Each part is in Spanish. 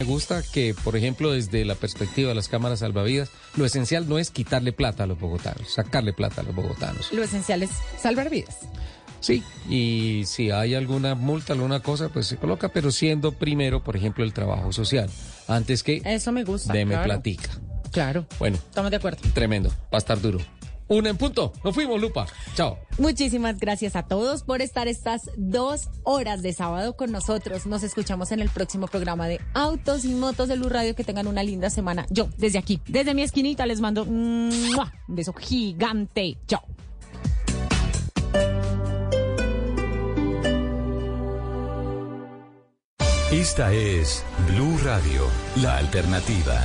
Me gusta que, por ejemplo, desde la perspectiva de las cámaras salvavidas, lo esencial no es quitarle plata a los bogotanos, sacarle plata a los bogotanos. Lo esencial es salvar vidas. Sí, y si hay alguna multa, alguna cosa, pues se coloca, pero siendo primero, por ejemplo, el trabajo social, antes que Eso me gusta. deme claro. platica. Claro. Bueno, Estamos de acuerdo. tremendo, va a estar duro. Una en punto, nos fuimos, Lupa. Chao. Muchísimas gracias a todos por estar estas dos horas de sábado con nosotros. Nos escuchamos en el próximo programa de Autos y Motos de Luz Radio. Que tengan una linda semana. Yo, desde aquí, desde mi esquinita, les mando ¡mua! un beso gigante. Chao. Esta es Blue Radio, la alternativa.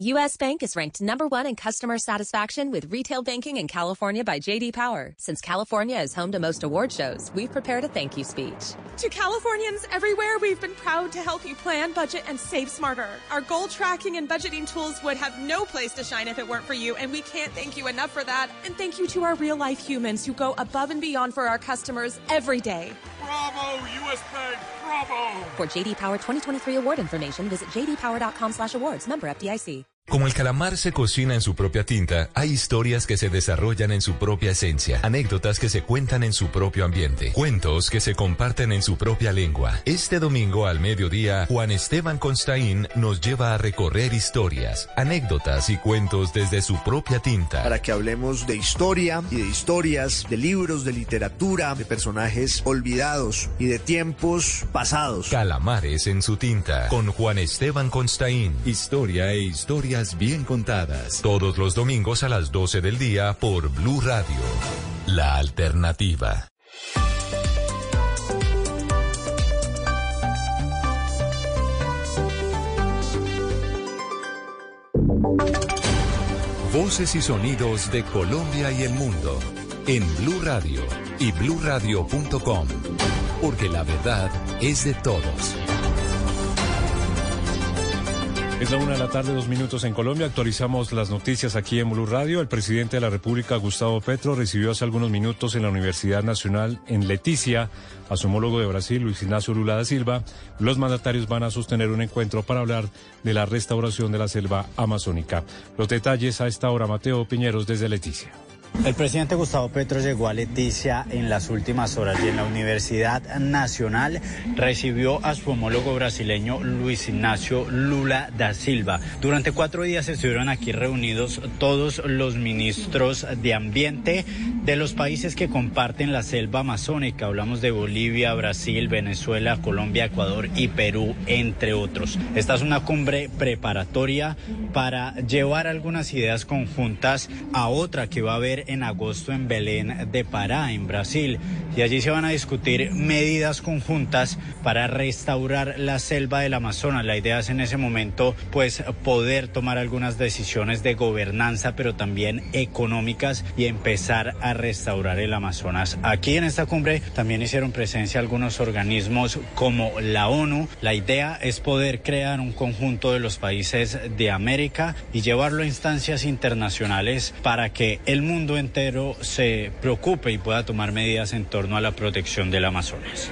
U.S. Bank is ranked number one in customer satisfaction with retail banking in California by J.D. Power. Since California is home to most award shows, we've prepared a thank you speech. To Californians everywhere, we've been proud to help you plan, budget, and save smarter. Our goal tracking and budgeting tools would have no place to shine if it weren't for you, and we can't thank you enough for that. And thank you to our real life humans who go above and beyond for our customers every day. Bravo, US Bank, bravo! For J.D. Power 2023 award information, visit jdpower.com slash awards. Member FDIC. Como el calamar se cocina en su propia tinta, hay historias que se desarrollan en su propia esencia, anécdotas que se cuentan en su propio ambiente, cuentos que se comparten en su propia lengua. Este domingo al mediodía, Juan Esteban Constaín nos lleva a recorrer historias, anécdotas y cuentos desde su propia tinta. para que hablemos de historia y de historias, de libros, de literatura, de personajes olvidados y de tiempos pasados. Calamares en su tinta, con Juan Esteban Constaín. Historia e bien contadas. Todos los domingos a las 12 del día por Blue Radio. La alternativa. Voces y sonidos de Colombia y el mundo en Blue Radio y bluradio.com, porque la verdad es de todos. La una de la tarde, dos minutos en Colombia. Actualizamos las noticias aquí en Blue Radio. El presidente de la República, Gustavo Petro, recibió hace algunos minutos en la Universidad Nacional en Leticia a su homólogo de Brasil, Luis Ignacio Lula da Silva. Los mandatarios van a sostener un encuentro para hablar de la restauración de la selva amazónica. Los detalles a esta hora, Mateo Piñeros desde Leticia. El presidente Gustavo Petro llegó a Leticia en las últimas horas y en la Universidad Nacional recibió a su homólogo brasileño Luis Ignacio Lula da Silva. Durante cuatro días estuvieron aquí reunidos todos los ministros de Ambiente de los países que comparten la selva amazónica. Hablamos de Bolivia, Brasil, Venezuela, Colombia, Ecuador y Perú, entre otros. Esta es una cumbre preparatoria para llevar algunas ideas conjuntas a otra que va a haber en agosto en Belén de Pará, en Brasil. Y allí se van a discutir medidas conjuntas para restaurar la selva del Amazonas. La idea es en ese momento pues poder tomar algunas decisiones de gobernanza, pero también económicas y empezar a restaurar el Amazonas. Aquí en esta cumbre también hicieron presencia algunos organismos como la ONU. La idea es poder crear un conjunto de los países de América y llevarlo a instancias internacionales para que el mundo entero se preocupe y pueda tomar medidas en torno a la protección del Amazonas.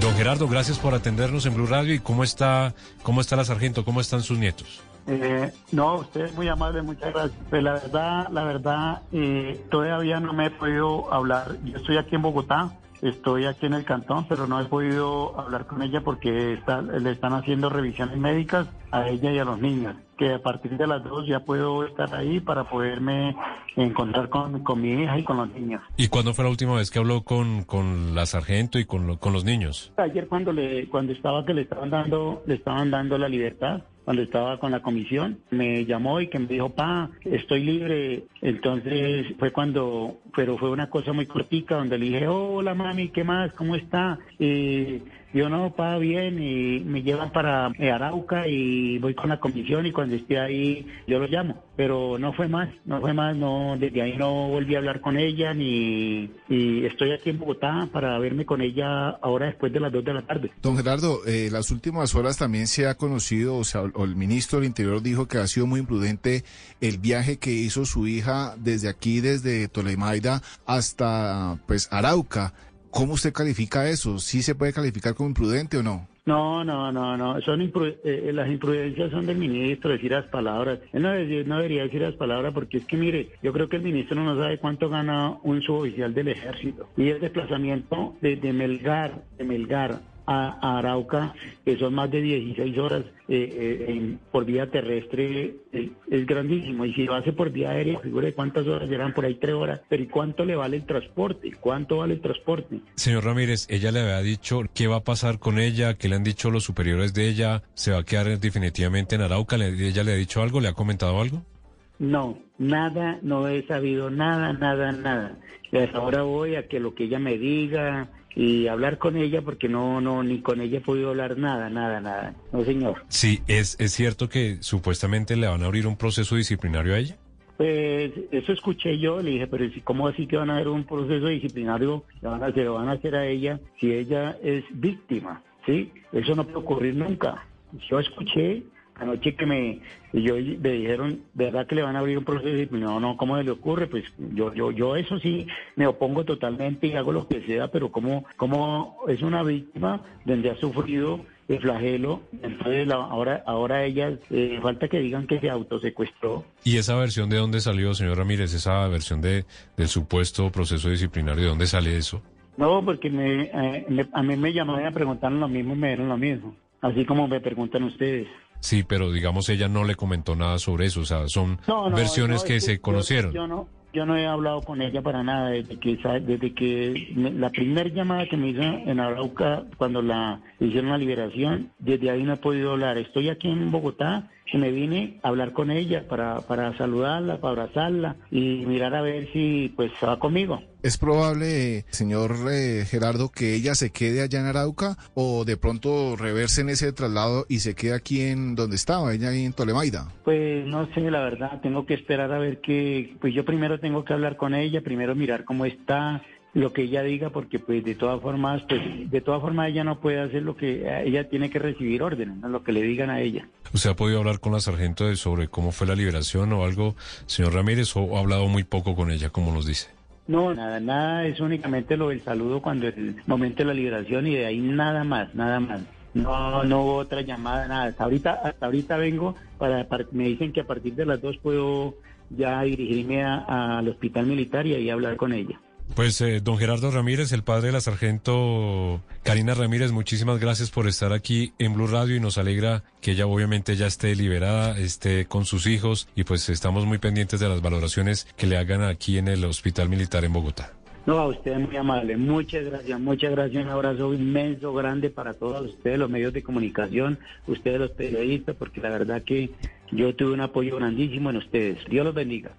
Don Gerardo, gracias por atendernos en Blue Radio. ¿Y cómo está, cómo está la sargento? ¿Cómo están sus nietos? Eh, no, usted es muy amable, muchas gracias. Pues la verdad, la verdad, eh, todavía no me he podido hablar. Yo estoy aquí en Bogotá, estoy aquí en el cantón, pero no he podido hablar con ella porque está- le están haciendo revisiones médicas a ella y a los niños. Que a partir de las dos ya puedo estar ahí para poderme encontrar con, con mi hija y con los niños. ¿Y cuándo fue la última vez que habló con, con la sargento y con, lo- con los niños? Ayer cuando le cuando estaba que le estaban dando le estaban dando la libertad, cuando estaba con la comisión, me llamó y que me dijo, "Pa, estoy libre." Entonces fue cuando pero fue una cosa muy cortica donde le dije, "Hola, mami, ¿qué más? ¿Cómo está?" Y yo no, pa, bien, y me llevan para eh, Arauca y voy con la comisión y cuando esté ahí yo lo llamo. Pero no fue más, no fue más, no, desde ahí no volví a hablar con ella ni y estoy aquí en Bogotá para verme con ella ahora después de las 2 de la tarde. Don Gerardo, eh, las últimas horas también se ha conocido, o sea, o el ministro del Interior dijo que ha sido muy imprudente el viaje que hizo su hija desde aquí, desde Tolemaida hasta pues Arauca. ¿Cómo usted califica eso? ¿Sí se puede calificar como imprudente o no? No, no, no, no. Son impru- eh, las imprudencias son del ministro decir las palabras. Él no debería decir las palabras porque es que mire, yo creo que el ministro no sabe cuánto gana un suboficial del ejército y el desplazamiento de, de Melgar, de Melgar a, Arauca, que son más de 16 horas eh, eh, por vía terrestre, eh, es grandísimo. Y si lo hace por vía aérea, figure cuántas horas eran por ahí tres horas. Pero ¿y cuánto le vale el transporte? ¿Cuánto vale el transporte? Señor Ramírez, ella le había dicho qué va a pasar con ella, qué le han dicho los superiores de ella, se va a quedar definitivamente en Arauca, ¿Le- ella le ha dicho algo, le ha comentado algo. No, nada, no he sabido nada, nada, nada. Hasta ahora voy a que lo que ella me diga y hablar con ella porque no, no, ni con ella he podido hablar nada, nada, nada. No, señor. Sí, es, es cierto que supuestamente le van a abrir un proceso disciplinario a ella. Pues eso escuché yo, le dije, pero si ¿cómo así que van a hacer un proceso disciplinario? Le van a, se lo van a hacer a ella si ella es víctima, ¿sí? Eso no puede ocurrir nunca. Yo escuché anoche que me, y yo me dijeron, ¿verdad que le van a abrir un proceso disciplinario? No, no, ¿cómo se le ocurre? Pues yo, yo, yo eso sí me opongo totalmente y hago lo que sea, pero como, como es una víctima donde ha sufrido el flagelo, entonces la- ahora, ahora ella, eh, falta que digan que se autosecuestró. ¿Y esa versión de dónde salió, señor Ramírez? Esa versión de, del supuesto proceso disciplinario, ¿de dónde sale eso? No, porque me, eh, me- a mí me llamaron y me preguntaron lo mismo y me dieron lo mismo. Así como me preguntan ustedes. Sí, pero digamos ella no le comentó nada sobre eso, o sea, son No, no, versiones no, que se yo- conocieron. Yo, no, yo no he hablado con ella para nada desde que desde que me- la primera llamada que me hizo en Arauca cuando la hicieron la liberación, desde ahí no he podido hablar. Estoy aquí en Bogotá y me vine a hablar con ella para para saludarla, para abrazarla y mirar a ver si pues va conmigo. ¿Es probable, señor eh, Gerardo, que ella se quede allá en Arauca o de pronto reverse en ese traslado y se quede aquí en donde estaba, ella ahí en Tolemaida? Pues no sé, la verdad, tengo que esperar a ver que, pues yo primero tengo que hablar con ella, primero mirar cómo está, lo que ella diga, porque pues de todas formas, pues de todas formas ella no puede hacer lo que, ella tiene que recibir órdenes, ¿no? lo que le digan a ella. ¿Usted ha podido hablar con la sargento de sobre cómo fue la liberación o algo, señor Ramírez, o ha hablado muy poco con ella, como nos dice? No, nada, nada, es únicamente lo del saludo cuando es el momento de la liberación y de ahí nada más, nada más. No, no hubo otra llamada, nada. Hasta ahorita, hasta ahorita vengo para, para- me dicen que a partir de las dos puedo ya dirigirme a- al hospital militar y ahí hablar con ella. Pues eh, don Gerardo Ramírez, el padre de la sargento Karina Ramírez, muchísimas gracias por estar aquí en Blue Radio y nos alegra que ella obviamente ya esté liberada, esté con sus hijos y pues estamos muy pendientes de las valoraciones que le hagan aquí en el Hospital Militar en Bogotá. No, a usted muy amable. Muchas gracias, muchas gracias. Un abrazo inmenso, grande para todos ustedes, los medios de comunicación, ustedes los periodistas, porque la verdad que yo tuve un apoyo grandísimo en ustedes. Dios los bendiga.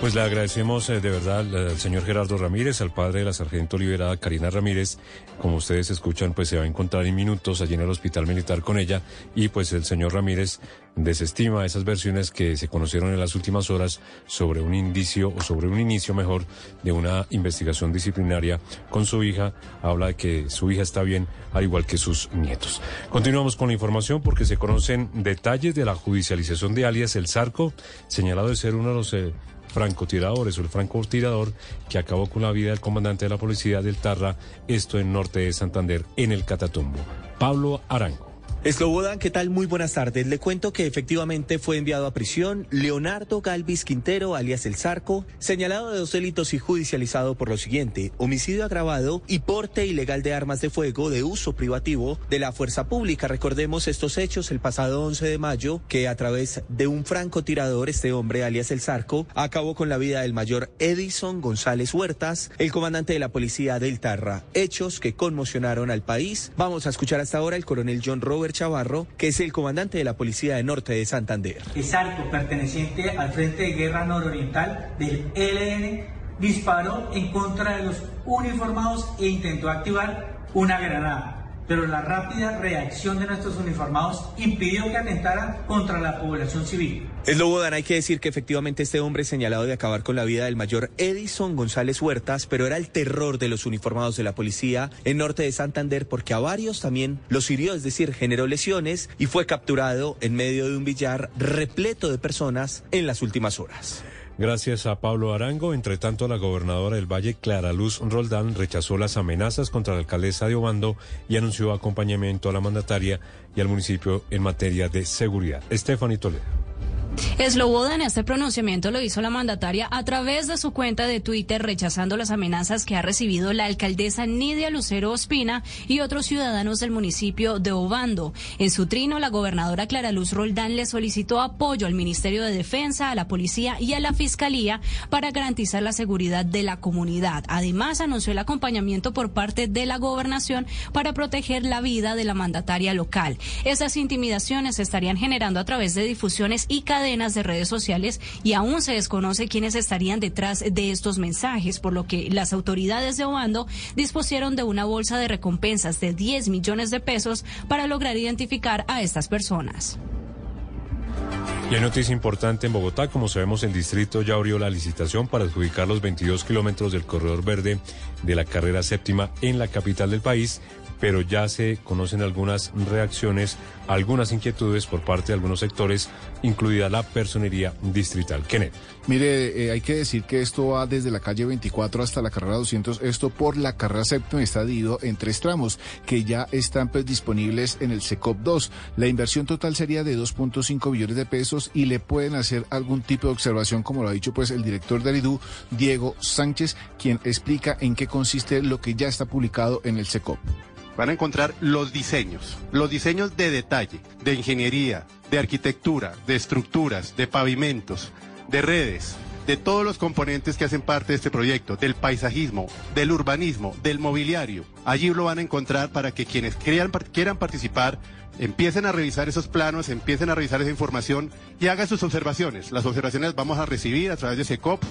Pues le agradecemos eh, de verdad al, señor Gerardo Ramírez, al padre de la sargento liberada Karina Ramírez. Como ustedes escuchan, pues se va a encontrar en minutos allí en el hospital militar con ella y pues el señor Ramírez desestima esas versiones que se conocieron en las últimas horas sobre un indicio o sobre un inicio mejor de una investigación disciplinaria con su hija. Habla de que su hija está bien, al igual que sus nietos. Continuamos con la información porque se conocen detalles de la judicialización de alias El Zarco, señalado de ser uno de los eh, francotiradores o el francotirador que acabó con la vida del comandante de la policía del Tarra, esto en norte de Santander, en el Catatumbo. Pablo Arango. Eslobodan, ¿qué tal? Muy buenas tardes. Le cuento que efectivamente fue enviado a prisión Leonardo Galvis Quintero, alias El Zarco, señalado de dos delitos y judicializado por lo siguiente: homicidio agravado y porte ilegal de armas de fuego de uso privativo de la fuerza pública. Recordemos estos hechos el pasado 11 de mayo, que a través de un francotirador, este hombre, alias El Zarco, acabó con la vida del mayor Edison González Huertas, el comandante de la policía del Tarra. Hechos que conmocionaron al país. Vamos a escuchar hasta ahora el coronel John Robert Chavarro, que es el comandante de la Policía de Norte de Santander. Sarco, perteneciente al Frente de Guerra Nororiental del ELN, disparó en contra de los uniformados e intentó activar una granada. Pero la rápida reacción de nuestros uniformados impidió que atentaran contra la población civil. Eslobodan, hay que decir que efectivamente este hombre señalado de acabar con la vida del mayor Edison González Huertas, pero era el terror de los uniformados de la policía en norte de Santander porque a varios también los hirió, es decir, generó lesiones y fue capturado en medio de un billar repleto de personas en las últimas horas. Gracias a Pablo Arango. Entre tanto, la gobernadora del Valle, Clara Luz Roldán, rechazó las amenazas contra la alcaldesa de Obando y anunció acompañamiento a la mandataria y al municipio en materia de seguridad. Stephanie Toledo. Slobodan este pronunciamiento lo hizo la mandataria a través de su cuenta de Twitter rechazando las amenazas que ha recibido la alcaldesa Nidia Lucero Ospina y otros ciudadanos del municipio de Obando. En su trino, la gobernadora Clara Luz Roldán le solicitó apoyo al Ministerio de Defensa, a la Policía y a la Fiscalía para garantizar la seguridad de la comunidad. Además, anunció el acompañamiento por parte de la gobernación para proteger la vida de la mandataria local. Esas intimidaciones se estarían generando a través de difusiones y cadenas de redes sociales y aún se desconoce quiénes estarían detrás de estos mensajes, por lo que las autoridades de Obando dispusieron de una bolsa de recompensas de 10 millones de pesos para lograr identificar a estas personas. Y hay noticia importante en Bogotá, como sabemos el distrito ya abrió la licitación para adjudicar los 22 kilómetros del corredor verde de la carrera séptima en la capital del país, pero ya se conocen algunas reacciones, algunas inquietudes por parte de algunos sectores, incluida la personería distrital. Kenneth. Mire, eh, hay que decir que esto va desde la calle 24 hasta la carrera 200, esto por la carrera séptima está dividido en tres tramos que ya están pues, disponibles en el SECOP 2. La inversión total sería de 2.5 billones de pesos y le pueden hacer algún tipo de observación, como lo ha dicho pues el director del IDU, Diego Sánchez, quien explica en qué consiste lo que ya está publicado en el SECOP van a encontrar los diseños, los diseños de detalle, de ingeniería, de arquitectura, de estructuras, de pavimentos, de redes, de todos los componentes que hacen parte de este proyecto, del paisajismo, del urbanismo, del mobiliario. Allí lo van a encontrar para que quienes quieran, quieran participar empiecen a revisar esos planos, empiecen a revisar esa información y hagan sus observaciones. Las observaciones vamos a recibir a través de SECOP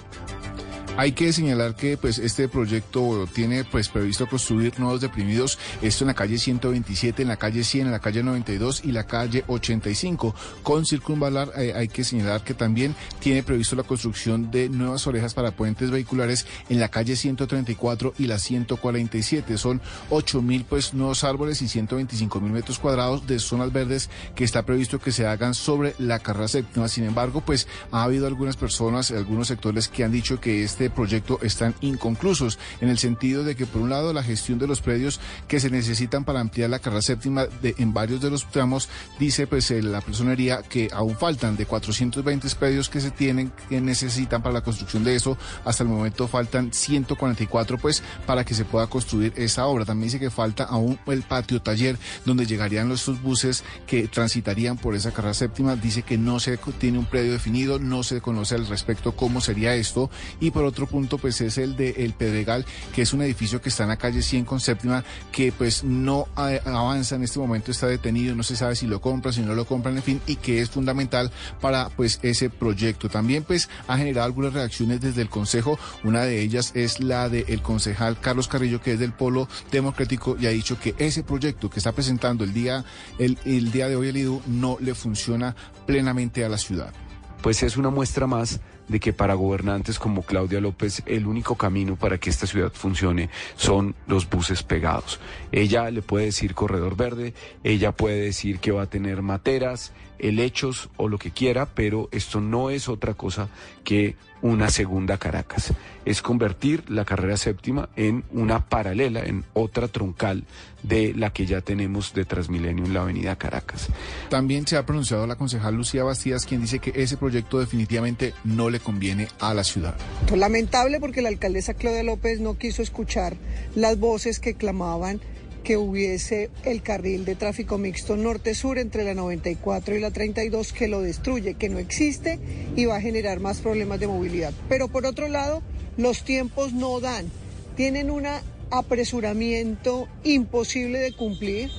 hay que señalar que pues este proyecto tiene pues previsto construir nuevos deprimidos, esto en la calle 127, en la calle 100, en la calle 92 y la calle 85. Con Circunvalar eh, hay que señalar que también tiene previsto la construcción de nuevas orejas para puentes vehiculares en la calle 134 y la 147. Son 8 mil pues nuevos árboles y 125 mil metros cuadrados de zonas verdes que está previsto que se hagan sobre la carrera. Sin embargo, pues ha habido algunas personas, algunos sectores que han dicho que este proyecto están inconclusos, en el sentido de que, por un lado, la gestión de los predios que se necesitan para ampliar la carrera séptima de, en varios de los tramos, dice pues la personería que aún faltan de 420 predios que se tienen, que necesitan para la construcción de eso, hasta el momento faltan 144 pues para que se pueda construir esa obra. También dice que falta aún el patio taller donde llegarían los buses que transitarían por esa carrera séptima. Dice que no se tiene un predio definido, no se conoce al respecto cómo sería esto y por otro punto pues es el de El Pedregal, que es un edificio que está en la calle 100 con séptima, que pues no avanza en este momento, está detenido, no se sabe si lo compran, si no lo compran, en fin, y que es fundamental para pues ese proyecto. También pues ha generado algunas reacciones desde el Consejo, una de ellas es la del concejal Carlos Carrillo, que es del Polo Democrático, y ha dicho que ese proyecto que está presentando el día, el, el día de hoy el IDU no le funciona plenamente a la ciudad. Pues es una muestra más de que para gobernantes como Claudia López el único camino para que esta ciudad funcione son los buses pegados. Ella le puede decir corredor verde, ella puede decir que va a tener materas, helechos o lo que quiera, pero esto no es otra cosa que una segunda Caracas. Es convertir la carrera séptima en una paralela, en otra troncal de la que ya tenemos de Transmilenio en la avenida Caracas. También se ha pronunciado la concejal Lucía Bastías, quien dice que ese proyecto definitivamente no le conviene a la ciudad. Lamentable porque la alcaldesa Claudia López no quiso escuchar las voces que clamaban que hubiese el carril de tráfico mixto norte-sur entre la 94 y la 32 que lo destruye, que no existe y va a generar más problemas de movilidad. Pero por otro lado, los tiempos no dan, tienen un apresuramiento imposible de cumplir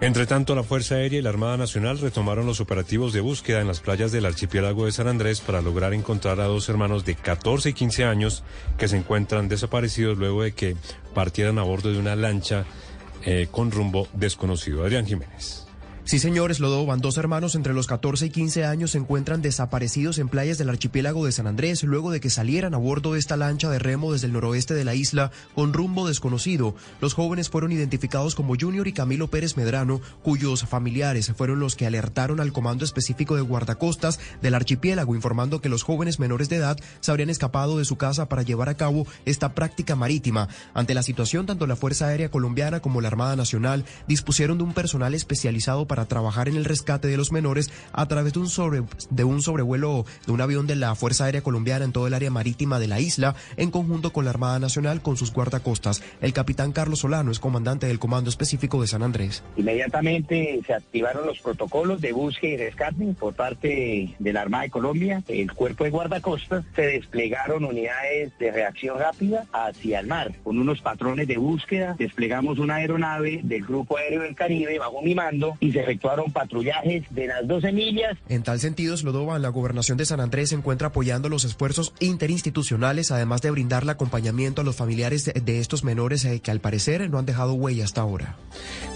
entre tanto, la Fuerza Aérea y la Armada Nacional retomaron los operativos de búsqueda en las playas del archipiélago de San Andrés para lograr encontrar a dos hermanos de 14 y 15 años que se encuentran desaparecidos luego de que partieran a bordo de una lancha eh, con rumbo desconocido. Adrián Jiménez. Sí, señores, Lodoban, dos hermanos entre los 14 y 15 años se encuentran desaparecidos en playas del archipiélago de San Andrés luego de que salieran a bordo de esta lancha de remo desde el noroeste de la isla con rumbo desconocido. Los jóvenes fueron identificados como Junior y Camilo Pérez Medrano, cuyos familiares fueron los que alertaron al Comando Específico de Guardacostas del archipiélago, informando que los jóvenes menores de edad se habrían escapado de su casa para llevar a cabo esta práctica marítima. Ante la situación, tanto la Fuerza Aérea Colombiana como la Armada Nacional dispusieron de un personal especializado para trabajar en el rescate de los menores a través de un, sobre, de un sobrevuelo de un avión de la Fuerza Aérea Colombiana en todo el área marítima de la isla, en conjunto con la Armada Nacional con sus guardacostas. El capitán Carlos Solano es comandante del Comando Específico de San Andrés. Inmediatamente se activaron los protocolos de búsqueda y rescate por parte de la Armada de Colombia, el cuerpo de guardacostas, se desplegaron unidades de reacción rápida hacia el mar, con unos patrones de búsqueda, desplegamos una aeronave del Grupo Aéreo del Caribe bajo mi mando y se efectuaron patrullajes de las 12 millas. En tal sentido, Slodovan, la gobernación de San Andrés se encuentra apoyando los esfuerzos interinstitucionales, además de brindarle acompañamiento a los familiares de, de estos menores eh, que al parecer no han dejado huella hasta ahora.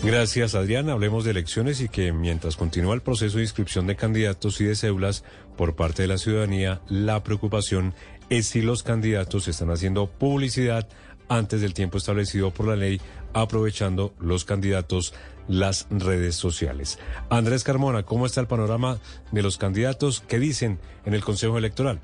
Gracias, Adrián. Hablemos de elecciones y que mientras continúa el proceso de inscripción de candidatos y de cédulas por parte de la ciudadanía, la preocupación es si los candidatos están haciendo publicidad antes del tiempo establecido por la ley, aprovechando los candidatos las redes sociales. Andrés Carmona, ¿cómo está el panorama de los candidatos que dicen en el Consejo Electoral?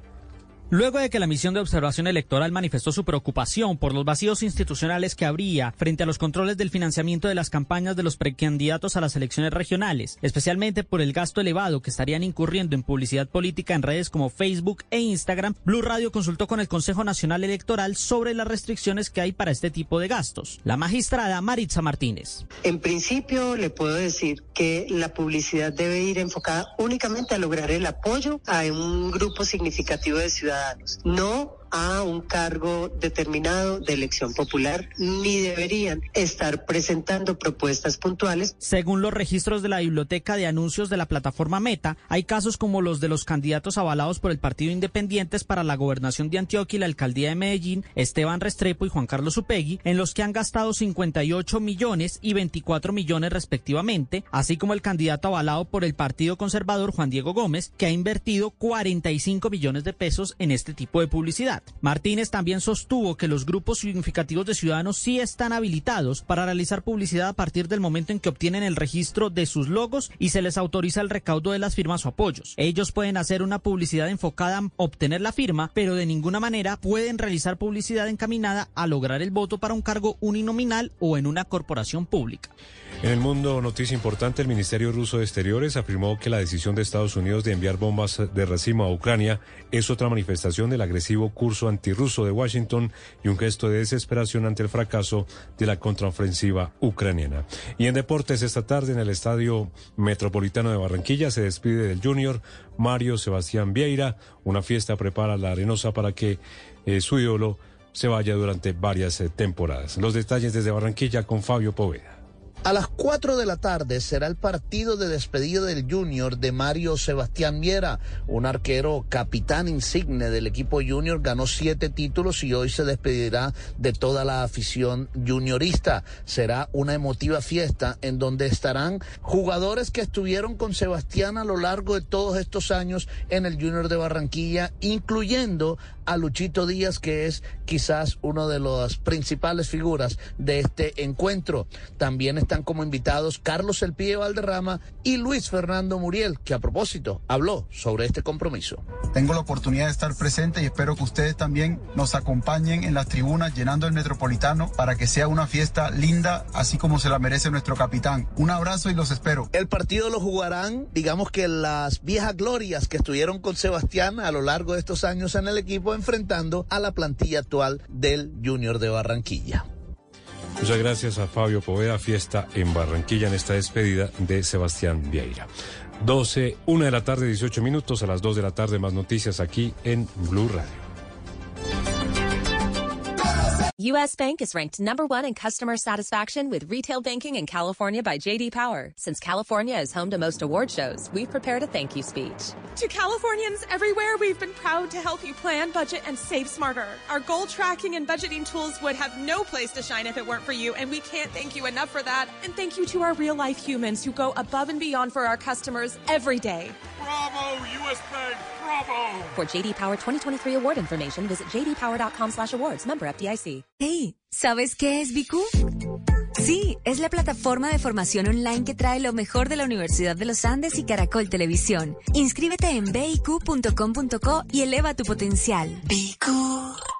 Luego de que la misión de observación electoral manifestó su preocupación por los vacíos institucionales que habría frente a los controles del financiamiento de las campañas de los precandidatos a las elecciones regionales, especialmente por el gasto elevado que estarían incurriendo en publicidad política en redes como Facebook e Instagram, Blue Radio consultó con el Consejo Nacional Electoral sobre las restricciones que hay para este tipo de gastos. La magistrada Maritza Martínez. En principio le puedo decir que la publicidad debe ir enfocada únicamente a lograr el apoyo a un grupo significativo de ciudadanos no a un cargo determinado de elección popular, ni deberían estar presentando propuestas puntuales. Según los registros de la Biblioteca de Anuncios de la plataforma Meta, hay casos como los de los candidatos avalados por el Partido Independientes para la gobernación de Antioquia y la alcaldía de Medellín, Esteban Restrepo y Juan Carlos Upegui, en los que han gastado 58 millones y 24 millones respectivamente, así como el candidato avalado por el Partido Conservador Juan Diego Gómez, que ha invertido 45 millones de pesos en este tipo de publicidad. Martínez también sostuvo que los grupos significativos de ciudadanos sí están habilitados para realizar publicidad a partir del momento en que obtienen el registro de sus logos y se les autoriza el recaudo de las firmas o apoyos. Ellos pueden hacer una publicidad enfocada a obtener la firma, pero de ninguna manera pueden realizar publicidad encaminada a lograr el voto para un cargo uninominal o en una corporación pública. En el mundo, noticia importante, el Ministerio Ruso de Exteriores afirmó que la decisión de Estados Unidos de enviar bombas de racimo a Ucrania es otra manifestación del agresivo curso antirruso de Washington y un gesto de desesperación ante el fracaso de la contraofensiva ucraniana. Y en deportes, esta tarde en el Estadio Metropolitano de Barranquilla se despide del Junior Mario Sebastián Vieira. Una fiesta prepara la Arenosa para que eh, su ídolo se vaya durante varias eh, temporadas. Los detalles desde Barranquilla con Fabio Poveda. A las 4 de la tarde será el partido de despedida del Junior de Mario Sebastián Viera, un arquero capitán insigne del equipo Junior, ganó siete títulos y hoy se despedirá de toda la afición juniorista. Será una emotiva fiesta en donde estarán jugadores que estuvieron con Sebastián a lo largo de todos estos años en el Junior de Barranquilla, incluyendo a Luchito Díaz, que es quizás una de las principales figuras de este encuentro. También están como invitados Carlos El Valderrama y Luis Fernando Muriel, que a propósito habló sobre este compromiso. Tengo la oportunidad de estar presente y espero que ustedes también nos acompañen en las tribunas llenando el Metropolitano para que sea una fiesta linda, así como se la merece nuestro capitán. Un abrazo y los espero. El partido lo jugarán, digamos que las viejas glorias que estuvieron con Sebastián a lo largo de estos años en el equipo enfrentando a la plantilla actual del Junior de Barranquilla. Muchas gracias a Fabio Poveda, fiesta en Barranquilla en esta despedida de Sebastián Vieira. 12, 1 de la tarde, 18 minutos, a las 2 de la tarde más noticias aquí en Blue Radio. U.S. Bank is ranked number one in customer satisfaction with retail banking in California by J.D. Power. Since California is home to most award shows, we've prepared a thank you speech. To Californians everywhere, we've been proud to help you plan, budget, and save smarter. Our goal tracking and budgeting tools would have no place to shine if it weren't for you, and we can't thank you enough for that. And thank you to our real life humans who go above and beyond for our customers every day. Bravo, U.S. Bank, bravo! For JD Power 2023 award information, visit jdpower.com/awards. Member FDIC. Hey, ¿sabes qué es BQ? Sí, es la plataforma de formación online que trae lo mejor de la Universidad de los Andes y Caracol Televisión. Inscríbete en biq.com.co y eleva tu potencial. BQ.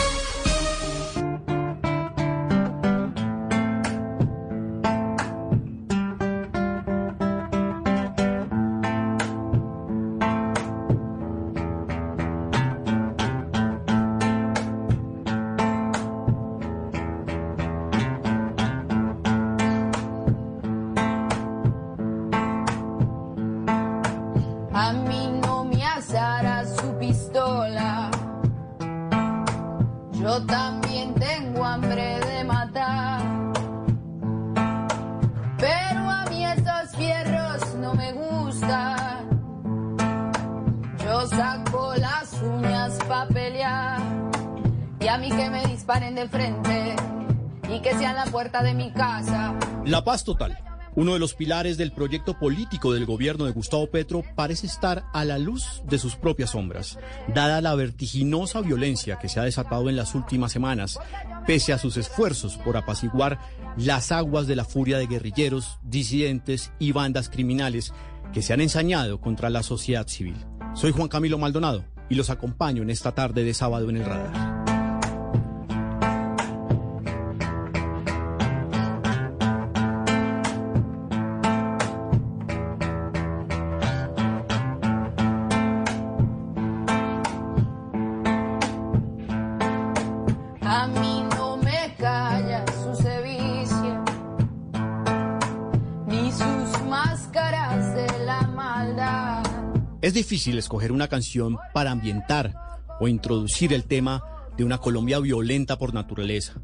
No me asará su pistola. Yo también tengo hambre de matar. Pero a mí esos fierros no me gustan. Yo saco las uñas pa' pelear. Y a mí que me disparen de frente. Y que sean la puerta de mi casa. La paz total. Uno de los pilares del proyecto político del gobierno de Gustavo Petro parece estar a la luz de sus propias sombras, dada la vertiginosa violencia que se ha desatado en las últimas semanas, pese a sus esfuerzos por apaciguar las aguas de la furia de guerrilleros, disidentes y bandas criminales que se han ensañado contra la sociedad civil. Soy Juan Camilo Maldonado y los acompaño en esta tarde de sábado en el radar. Es difícil escoger una canción para ambientar o introducir el tema de una Colombia violenta por naturaleza.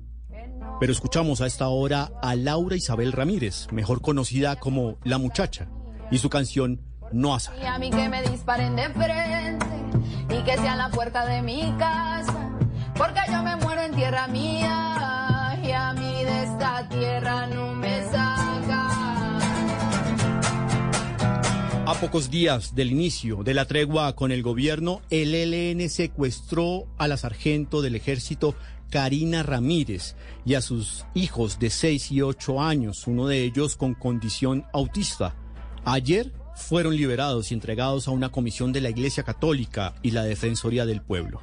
Pero escuchamos a esta hora a Laura Isabel Ramírez, mejor conocida como La Muchacha, y su canción No Asa. Y a mí que me disparen de frente y que sean la puerta de mi casa, porque yo me muero en tierra mía y a mí de esta tierra no me saca. A pocos días del inicio de la tregua con el gobierno, el ELN secuestró a la sargento del ejército Karina Ramírez y a sus hijos de 6 y 8 años, uno de ellos con condición autista. Ayer fueron liberados y entregados a una comisión de la Iglesia Católica y la Defensoría del Pueblo.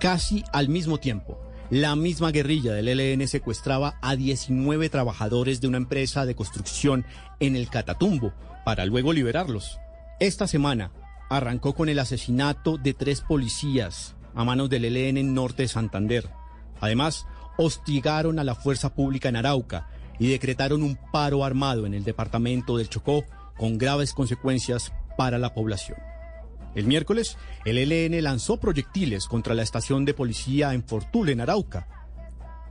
Casi al mismo tiempo, la misma guerrilla del ELN secuestraba a 19 trabajadores de una empresa de construcción en el Catatumbo para luego liberarlos. Esta semana arrancó con el asesinato de tres policías a manos del ELN en norte de Santander. Además, hostigaron a la fuerza pública en Arauca y decretaron un paro armado en el departamento del Chocó con graves consecuencias para la población. El miércoles, el ELN lanzó proyectiles contra la estación de policía en Fortul, en Arauca.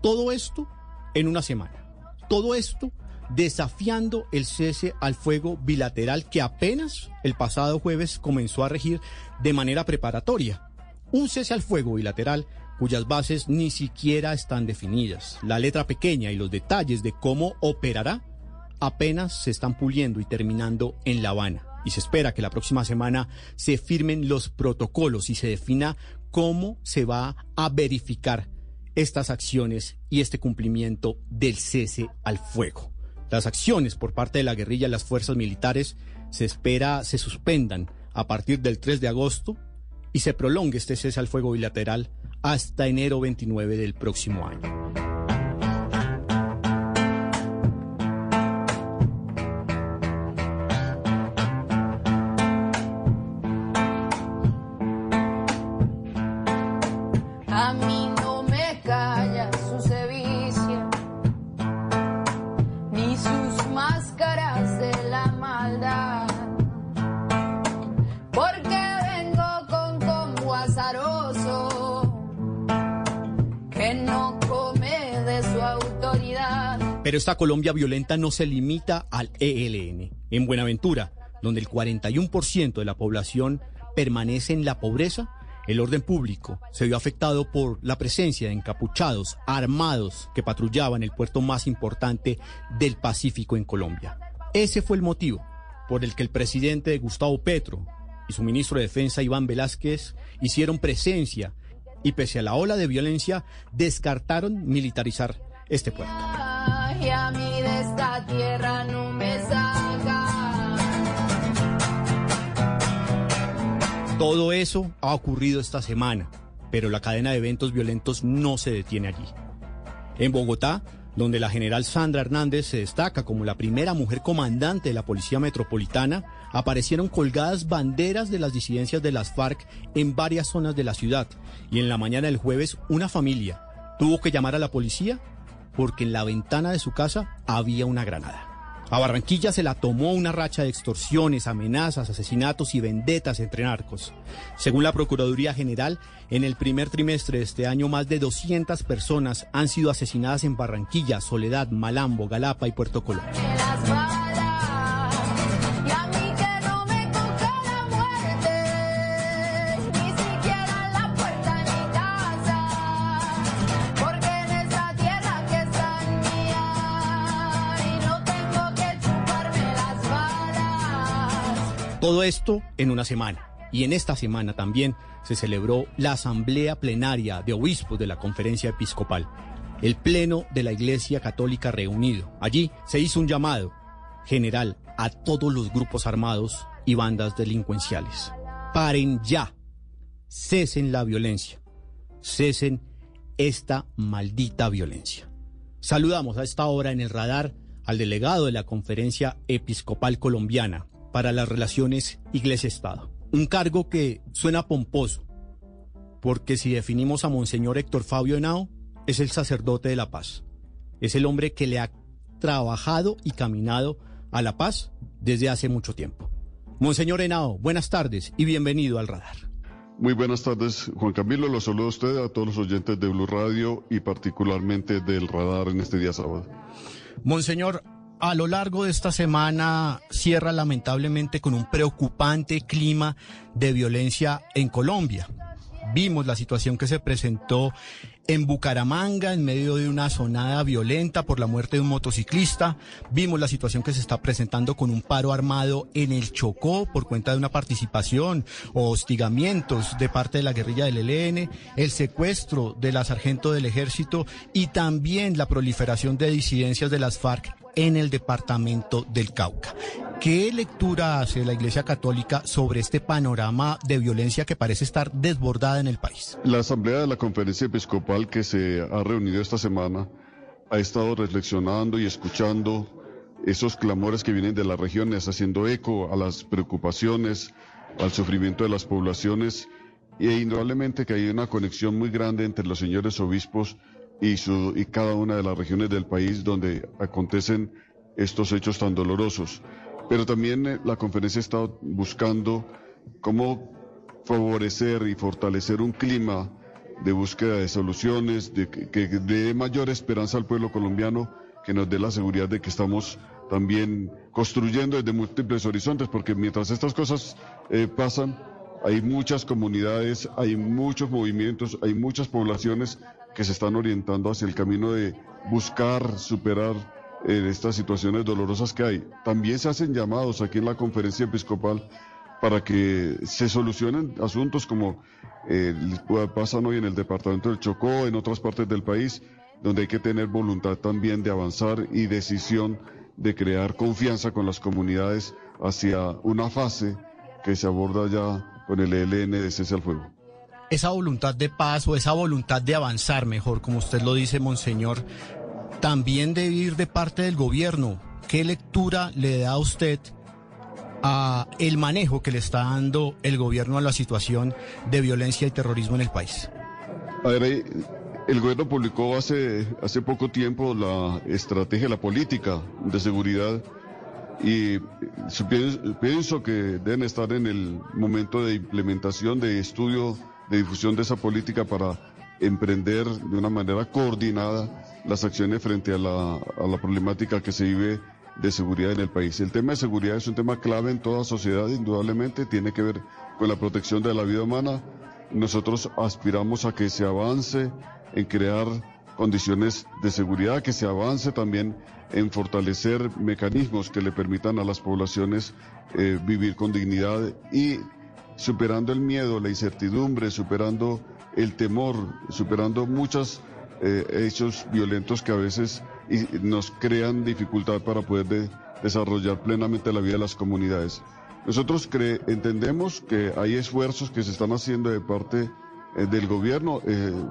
Todo esto en una semana. Todo esto desafiando el cese al fuego bilateral que apenas el pasado jueves comenzó a regir de manera preparatoria. Un cese al fuego bilateral cuyas bases ni siquiera están definidas. La letra pequeña y los detalles de cómo operará apenas se están puliendo y terminando en La Habana. Y se espera que la próxima semana se firmen los protocolos y se defina cómo se va a verificar estas acciones y este cumplimiento del cese al fuego. Las acciones por parte de la guerrilla y las fuerzas militares se espera se suspendan a partir del 3 de agosto y se prolongue este cese al fuego bilateral hasta enero 29 del próximo año. que no come de su autoridad. Pero esta Colombia violenta no se limita al ELN. En Buenaventura, donde el 41% de la población permanece en la pobreza, el orden público se vio afectado por la presencia de encapuchados armados que patrullaban el puerto más importante del Pacífico en Colombia. Ese fue el motivo por el que el presidente Gustavo Petro y su ministro de Defensa Iván Velázquez hicieron presencia y pese a la ola de violencia descartaron militarizar este puerto. Y a mí de esta tierra no me saca. Todo eso ha ocurrido esta semana, pero la cadena de eventos violentos no se detiene allí. En Bogotá, donde la general Sandra Hernández se destaca como la primera mujer comandante de la Policía Metropolitana, aparecieron colgadas banderas de las disidencias de las FARC en varias zonas de la ciudad. Y en la mañana del jueves, una familia tuvo que llamar a la policía porque en la ventana de su casa había una granada. A Barranquilla se la tomó una racha de extorsiones, amenazas, asesinatos y vendetas entre narcos. Según la Procuraduría General, en el primer trimestre de este año más de 200 personas han sido asesinadas en Barranquilla, Soledad, Malambo, Galapa y Puerto Colombia. Todo esto en una semana. Y en esta semana también se celebró la Asamblea Plenaria de Obispos de la Conferencia Episcopal, el Pleno de la Iglesia Católica reunido. Allí se hizo un llamado general a todos los grupos armados y bandas delincuenciales. Paren ya, cesen la violencia, cesen esta maldita violencia. Saludamos a esta hora en el radar al delegado de la Conferencia Episcopal Colombiana para las Relaciones Iglesia-Estado. Un cargo que suena pomposo, porque si definimos a Monseñor Héctor Fabio Henao, es el sacerdote de la paz. Es el hombre que le ha trabajado y caminado a la paz desde hace mucho tiempo. Monseñor Henao, buenas tardes y bienvenido al radar. Muy buenas tardes, Juan Camilo. Los saludo a usted, a todos los oyentes de Blue Radio y particularmente del radar en este día sábado. Monseñor, a lo largo de esta semana cierra lamentablemente con un preocupante clima de violencia en Colombia. Vimos la situación que se presentó en Bucaramanga en medio de una sonada violenta por la muerte de un motociclista. Vimos la situación que se está presentando con un paro armado en el Chocó por cuenta de una participación o hostigamientos de parte de la guerrilla del ELN, el secuestro de la sargento del ejército y también la proliferación de disidencias de las FARC en el departamento del Cauca. ¿Qué lectura hace la Iglesia Católica sobre este panorama de violencia que parece estar desbordada en el país? La Asamblea de la Conferencia Episcopal que se ha reunido esta semana ha estado reflexionando y escuchando esos clamores que vienen de las regiones, haciendo eco a las preocupaciones, al sufrimiento de las poblaciones e indudablemente que hay una conexión muy grande entre los señores obispos y, su, y cada una de las regiones del país donde acontecen estos hechos tan dolorosos. Pero también eh, la conferencia ha estado buscando cómo favorecer y fortalecer un clima de búsqueda de soluciones, de que, dé mayor esperanza al pueblo colombiano, que nos dé la seguridad de que estamos también construyendo desde múltiples horizontes, porque mientras estas cosas eh, pasan, hay muchas comunidades, hay muchos movimientos, hay muchas poblaciones que se están orientando hacia el camino de buscar superar eh, estas situaciones dolorosas que hay. También se hacen llamados aquí en la conferencia episcopal para que se solucionen asuntos como eh, pasan hoy en el departamento del Chocó, en otras partes del país, donde hay que tener voluntad también de avanzar y decisión de crear confianza con las comunidades hacia una fase que se aborda ya con el ELN de cese al fuego esa voluntad de paz o esa voluntad de avanzar mejor, como usted lo dice, Monseñor, también debe ir de parte del gobierno. ¿Qué lectura le da a usted a el manejo que le está dando el gobierno a la situación de violencia y terrorismo en el país? A ver, el gobierno publicó hace, hace poco tiempo la estrategia, la política de seguridad y pienso que deben estar en el momento de implementación, de estudio de difusión de esa política para emprender de una manera coordinada las acciones frente a la, a la problemática que se vive de seguridad en el país. El tema de seguridad es un tema clave en toda sociedad, indudablemente, tiene que ver con la protección de la vida humana. Nosotros aspiramos a que se avance en crear condiciones de seguridad, que se avance también en fortalecer mecanismos que le permitan a las poblaciones eh, vivir con dignidad y superando el miedo, la incertidumbre, superando el temor, superando muchos eh, hechos violentos que a veces nos crean dificultad para poder desarrollar plenamente la vida de las comunidades. Nosotros entendemos que hay esfuerzos que se están haciendo de parte eh, del gobierno,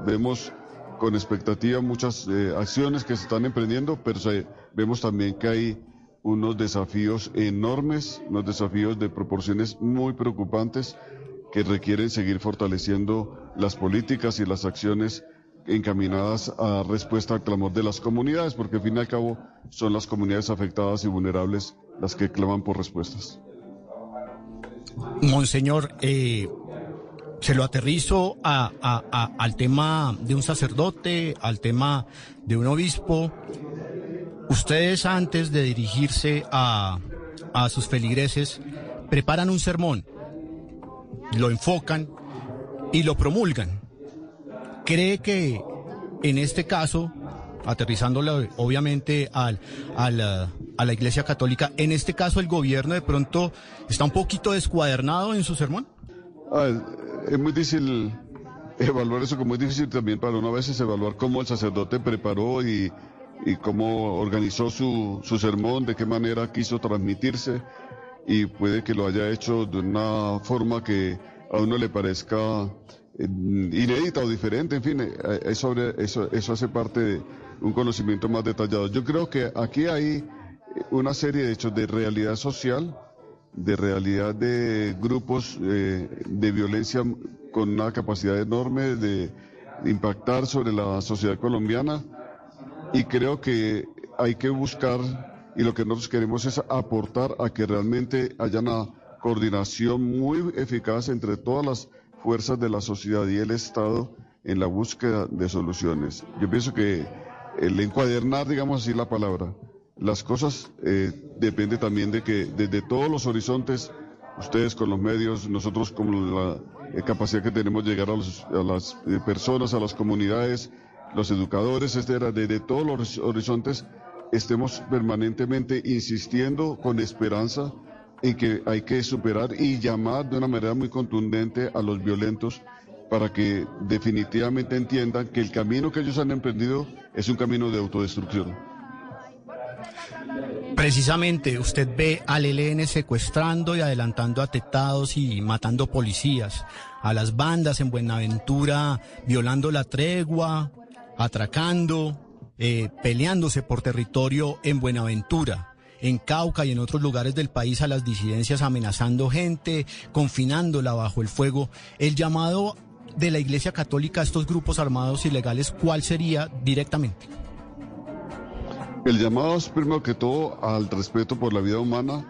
vemos con expectativa muchas eh, acciones que se están emprendiendo, pero vemos también que hay unos desafíos enormes, unos desafíos de proporciones muy preocupantes que requieren seguir fortaleciendo las políticas y las acciones encaminadas a respuesta al clamor de las comunidades, porque al fin y al cabo son las comunidades afectadas y vulnerables las que claman por respuestas. Monseñor, eh, se lo aterrizo al tema de un sacerdote, al tema de un obispo. Ustedes antes de dirigirse a, a sus feligreses preparan un sermón, lo enfocan y lo promulgan. ¿Cree que en este caso, aterrizándolo obviamente al, al, a la Iglesia Católica, en este caso el gobierno de pronto está un poquito descuadernado en su sermón? es muy difícil evaluar eso, como es difícil también para una vez evaluar cómo el sacerdote preparó y, y cómo organizó su, su sermón, de qué manera quiso transmitirse y puede que lo haya hecho de una forma que a uno le parezca eh, inédita o diferente, en fin, eh, eso, eso, eso hace parte de un conocimiento más detallado. Yo creo que aquí hay una serie de hechos de realidad social de realidad de grupos eh, de violencia con una capacidad enorme de impactar sobre la sociedad colombiana y creo que hay que buscar y lo que nosotros queremos es aportar a que realmente haya una coordinación muy eficaz entre todas las fuerzas de la sociedad y el Estado en la búsqueda de soluciones. Yo pienso que el encuadernar, digamos así la palabra, las cosas eh, depende también de que desde todos los horizontes, ustedes con los medios, nosotros con la eh, capacidad que tenemos de llegar a, las eh, personas, a las comunidades, los educadores, etcétera, desde todos los horizontes, estemos permanentemente insistiendo con esperanza en que hay que superar y llamar de una manera muy contundente a los violentos para que definitivamente entiendan que el camino que ellos han emprendido es un camino de autodestrucción. Precisamente usted ve al ELN secuestrando y adelantando atentados y matando policías, a las bandas en Buenaventura violando la tregua, atracando, eh, peleándose por territorio en Buenaventura en Cauca y en otros lugares del país a las disidencias amenazando gente, confinándola bajo el fuego. El llamado de la Iglesia Católica a estos grupos armados ilegales, ¿cuál sería directamente? El llamado es primero que todo al respeto por la vida humana,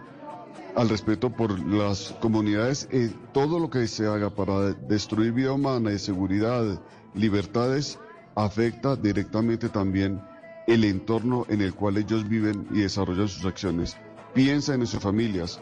al respeto por las comunidades, y todo lo que se haga para destruir vida humana y seguridad, libertades, afecta directamente también el entorno en el cual ellos viven y desarrollan sus acciones. Piensen en sus familias,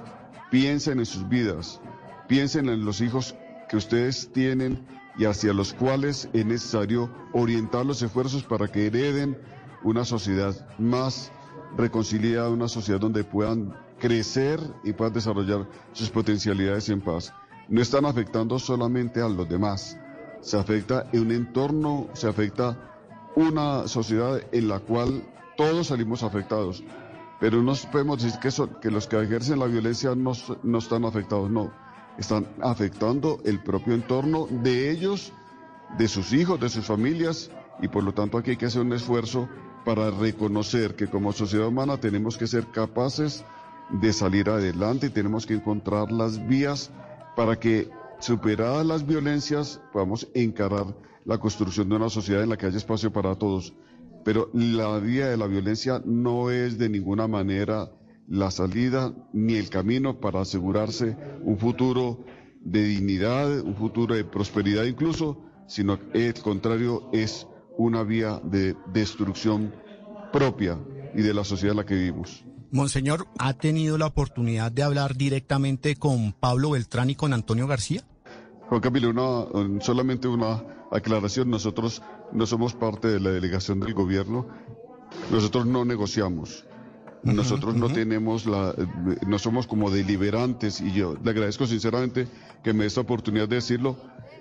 piensen en sus vidas, piensen en los hijos que ustedes tienen y hacia los cuales es necesario orientar los esfuerzos para que hereden una sociedad más reconciliada, una sociedad donde puedan crecer y puedan desarrollar sus potencialidades en paz. No están afectando solamente a los demás, se afecta un entorno, se afecta una sociedad en la cual todos salimos afectados. Pero no podemos decir que, que los que ejercen la violencia no, no están afectados, no. Están afectando el propio entorno de ellos, de sus hijos, de sus familias, y por lo tanto aquí hay que hacer un esfuerzo para reconocer que como sociedad humana tenemos que ser capaces de salir adelante y tenemos que encontrar las vías para que superadas las violencias podamos encarar la construcción de una sociedad en la que haya espacio para todos. Pero la vía de la violencia no es de ninguna manera la salida ni el camino para asegurarse un futuro de dignidad, un futuro de prosperidad incluso, sino el contrario es una vía de destrucción propia y de la sociedad en la que vivimos. Monseñor, ¿ha tenido la oportunidad de hablar directamente con Pablo Beltrán y con Antonio García? Juan Camilo, una, solamente una aclaración. Nosotros no somos parte de la delegación del gobierno. Nosotros no negociamos. Nosotros no tenemos la, no somos como deliberantes y yo le agradezco sinceramente que me dé esta oportunidad de decirlo.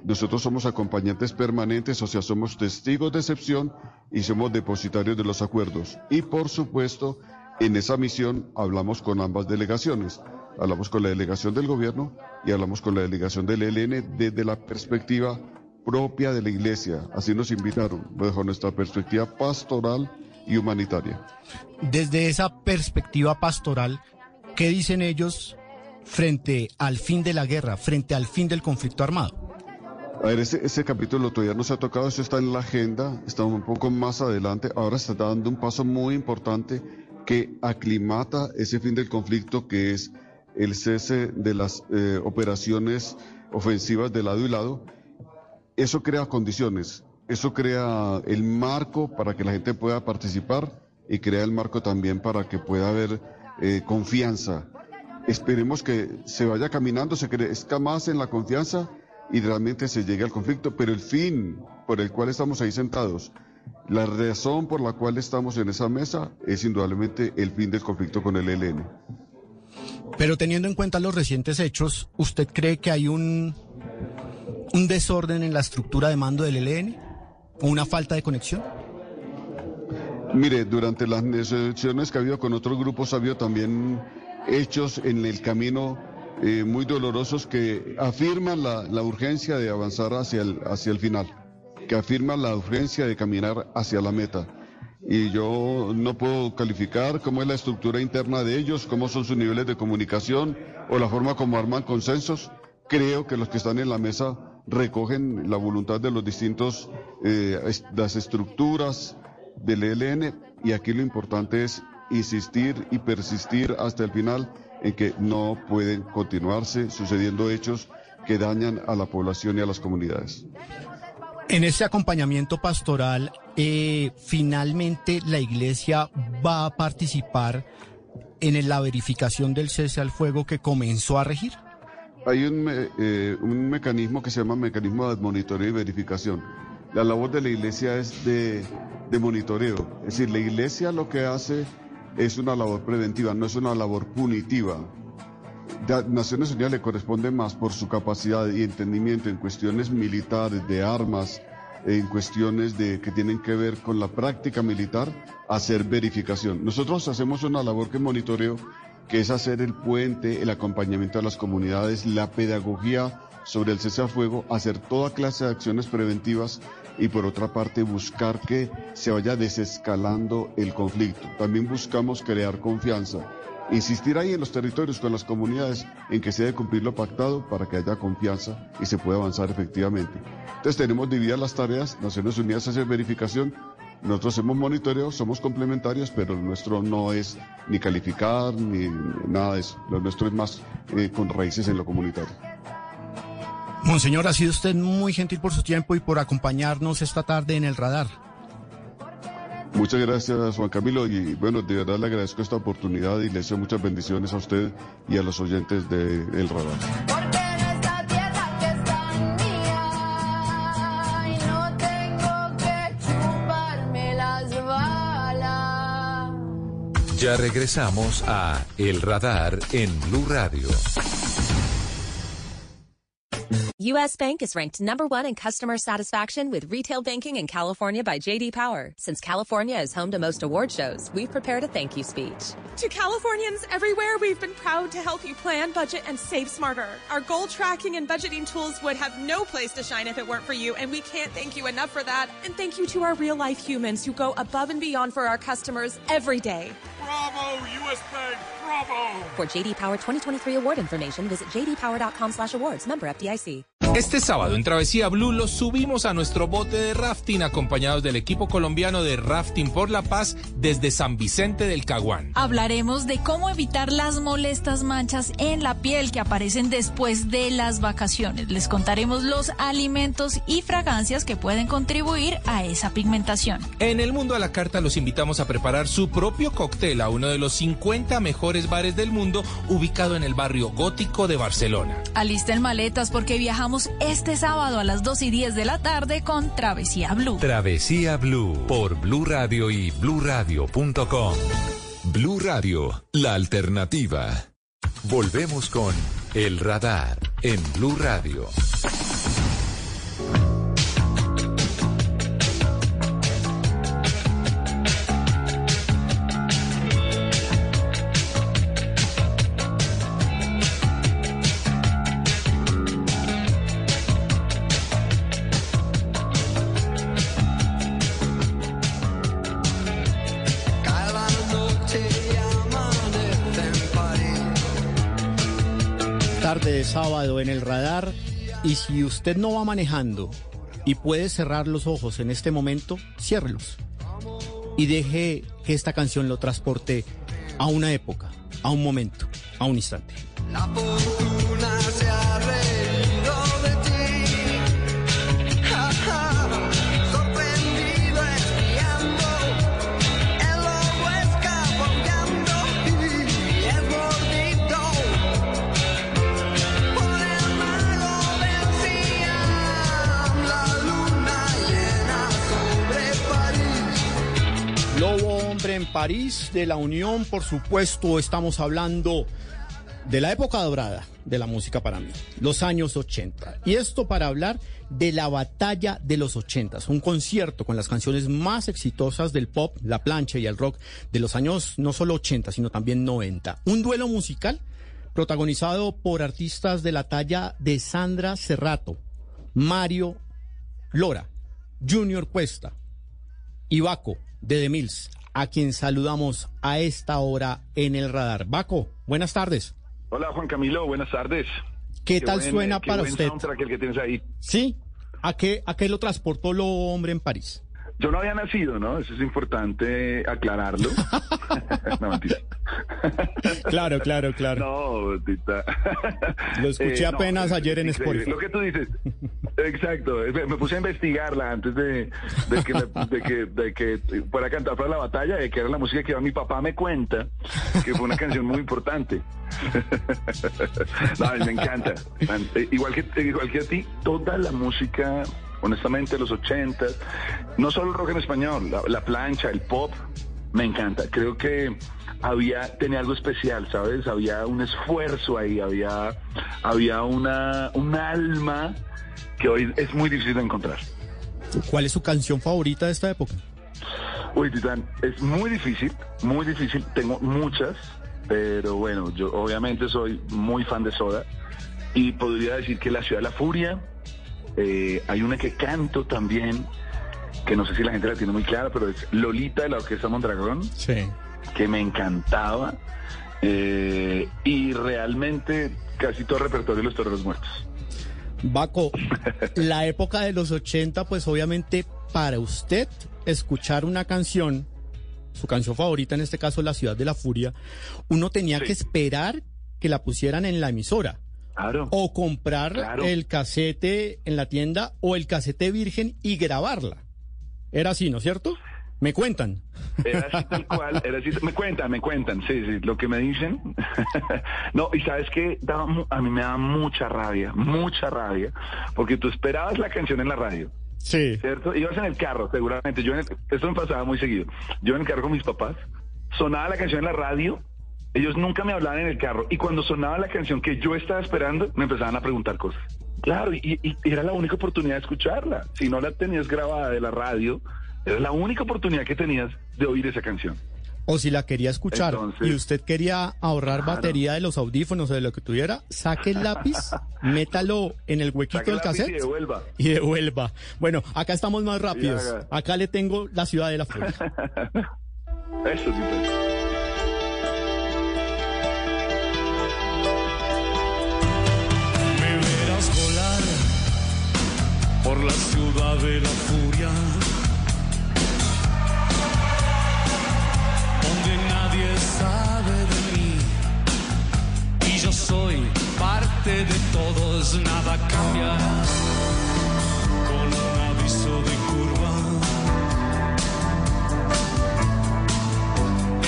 Nosotros somos acompañantes permanentes, o sea, somos testigos de excepción y somos depositarios de los acuerdos. Y por supuesto, en esa misión hablamos con ambas delegaciones. Hablamos con la delegación del gobierno y hablamos con la delegación del ELN desde la perspectiva propia de la iglesia. Así nos invitaron, bajo nuestra perspectiva pastoral y humanitaria. Desde esa perspectiva pastoral, ¿qué dicen ellos frente al fin de la guerra, frente al fin del conflicto armado? A ver, ese, ese capítulo todavía no se ha tocado, eso está en la agenda, está un poco más adelante, ahora se está dando un paso muy importante que aclimata ese fin del conflicto que es el cese de las eh, operaciones ofensivas de lado y lado. Eso crea condiciones, eso crea el marco para que la gente pueda participar y crea el marco también para que pueda haber eh, confianza. Esperemos que se vaya caminando, se crezca más en la confianza y realmente se llegue al conflicto, pero el fin por el cual estamos ahí sentados, la razón por la cual estamos en esa mesa es indudablemente el fin del conflicto con el ELN. Pero teniendo en cuenta los recientes hechos, ¿usted cree que hay un, un desorden en la estructura de mando del ELN? ¿O una falta de conexión? Mire, durante las negociaciones que ha habido con otros grupos ha habido también hechos en el camino eh, muy dolorosos que afirman la, la, urgencia de avanzar hacia el, hacia el final, que afirman la urgencia de caminar hacia la meta. Y yo no puedo calificar cómo es la estructura interna de ellos, cómo son sus niveles de comunicación o la forma como arman consensos. Creo que los que están en la mesa recogen la voluntad de los distintos, eh, las estructuras del ELN y aquí lo importante es insistir y persistir hasta el final en que no pueden continuarse sucediendo hechos que dañan a la población y a las comunidades. En ese acompañamiento pastoral, eh, finalmente la iglesia va a participar en la verificación del cese al fuego que comenzó a regir. Hay un, eh, un mecanismo que se llama mecanismo de monitoreo y verificación. La labor de la iglesia es de, de monitoreo. Es decir, la iglesia lo que hace es una labor preventiva, no es una labor punitiva. Naciones Unidas le corresponde más por su capacidad y entendimiento en cuestiones militares, de armas, en cuestiones de, que tienen que ver con la práctica militar, hacer verificación. Nosotros hacemos una labor que monitoreo, que es hacer el puente, el acompañamiento a las comunidades, la pedagogía sobre el cese a fuego, hacer toda clase de acciones preventivas y por otra parte buscar que se vaya desescalando el conflicto. También buscamos crear confianza insistir ahí en los territorios con las comunidades en que se debe cumplir lo pactado para que haya confianza y se pueda avanzar efectivamente. Entonces tenemos divididas las tareas, Naciones Unidas hace verificación, nosotros hacemos monitoreo, somos complementarios, pero nuestro no es ni calificar ni nada de eso, lo nuestro es más eh, con raíces en lo comunitario. Monseñor, ha sido usted muy gentil por su tiempo y por acompañarnos esta tarde en el radar. Muchas gracias, Juan Camilo, y bueno, de verdad le agradezco esta oportunidad y le deseo muchas bendiciones a usted y a los oyentes de El Radar. Ya regresamos a El Radar en Blue Radio. U.S. Bank is ranked number one in customer satisfaction with retail banking in California by J.D. Power. Since California is home to most award shows, we've prepared a thank you speech. To Californians everywhere, we've been proud to help you plan, budget, and save smarter. Our goal tracking and budgeting tools would have no place to shine if it weren't for you, and we can't thank you enough for that. And thank you to our real life humans who go above and beyond for our customers every day. Bravo, U.S. Bank, bravo! For J.D. Power 2023 award information, visit jdpower.com slash awards. Member FDIC. Este sábado en Travesía Blue los subimos a nuestro bote de rafting acompañados del equipo colombiano de Rafting por la Paz desde San Vicente del Caguán. Hablaremos de cómo evitar las molestas manchas en la piel que aparecen después de las vacaciones. Les contaremos los alimentos y fragancias que pueden contribuir a esa pigmentación. En el mundo a la carta los invitamos a preparar su propio cóctel a uno de los 50 mejores bares del mundo ubicado en el barrio gótico de Barcelona. Alisten maletas porque viajamos este sábado a las 2 y 10 de la tarde con Travesía Blue. Travesía Blue por Blue Radio y bluradio.com. Blue Radio, la alternativa. Volvemos con El Radar en Blue Radio. Sábado en el radar y si usted no va manejando y puede cerrar los ojos en este momento, ciérrelos y deje que esta canción lo transporte a una época, a un momento, a un instante. En París, de la Unión, por supuesto, estamos hablando de la época dorada de la música para mí, los años 80. Y esto para hablar de la batalla de los 80, un concierto con las canciones más exitosas del pop, la plancha y el rock de los años no solo 80, sino también 90. Un duelo musical protagonizado por artistas de la talla de Sandra Serrato, Mario Lora, Junior Cuesta, y Baco de The Mills, a quien saludamos a esta hora en el radar. Baco, buenas tardes. Hola Juan Camilo, buenas tardes. ¿Qué, tal buen, suena qué para buen usted? el que tienes ahí. Sí, ¿a qué, a qué lo transportó lo hombre en París? Yo no había nacido, ¿no? Eso es importante aclararlo. no, mentira. Claro, claro, claro. No, tita. Lo escuché Eh, apenas ayer en. Spotify. Lo que tú dices. Exacto. Me me puse a investigarla antes de, de que, la- de, que, de que fuera a cantar para la batalla, de que era la música que iba mi papá me cuenta, que fue una canción muy importante. no, me encanta. Igual que, igual que a ti, toda la música, honestamente, los 80, no solo el rock en español, la, la plancha, el pop, me encanta. Creo que había, tenía algo especial, ¿sabes? Había un esfuerzo ahí, había, había una, un alma que hoy es muy difícil de encontrar. ¿Cuál es su canción favorita de esta época? Uy, Titán, es muy difícil, muy difícil. Tengo muchas, pero bueno, yo obviamente soy muy fan de Soda y podría decir que La Ciudad de la Furia, eh, hay una que canto también, que no sé si la gente la tiene muy clara, pero es Lolita de la Orquesta Mondragón, Sí. que me encantaba, eh, y realmente casi todo el repertorio de los Toreros Muertos. Baco, la época de los 80, pues obviamente para usted escuchar una canción, su canción favorita en este caso La Ciudad de la Furia, uno tenía que esperar que la pusieran en la emisora. Claro. O comprar Claro. el casete en la tienda o el casete virgen y grabarla. Era así, ¿no es cierto? Me cuentan. Era así tal cual, era así, me cuentan, me cuentan, sí, sí, lo que me dicen. no, y sabes que a mí me da mucha rabia, mucha rabia, porque tú esperabas la canción en la radio. Sí. ¿Cierto? Ibas en el carro, seguramente. Yo en el- esto me pasaba muy seguido. Yo en el carro con mis papás, sonaba la canción en la radio, ellos nunca me hablaban en el carro, y cuando sonaba la canción que yo estaba esperando, me empezaban a preguntar cosas. Claro, y, y era la única oportunidad de escucharla. Si no la tenías grabada de la radio, era la única oportunidad que tenías de oír esa canción. O si la quería escuchar Entonces- y usted quería ahorrar Claro. batería de los audífonos o de lo que tuviera, saque el lápiz, métalo en el huequito Saque del cassette y devuelva. y devuelva. Bueno, acá estamos más rápidos. Acá le tengo la ciudad de la furia. Eso sí. pues. Por la ciudad de la furia, donde nadie sabe de mí y yo soy parte de todos, nada cambiará con un aviso de curva.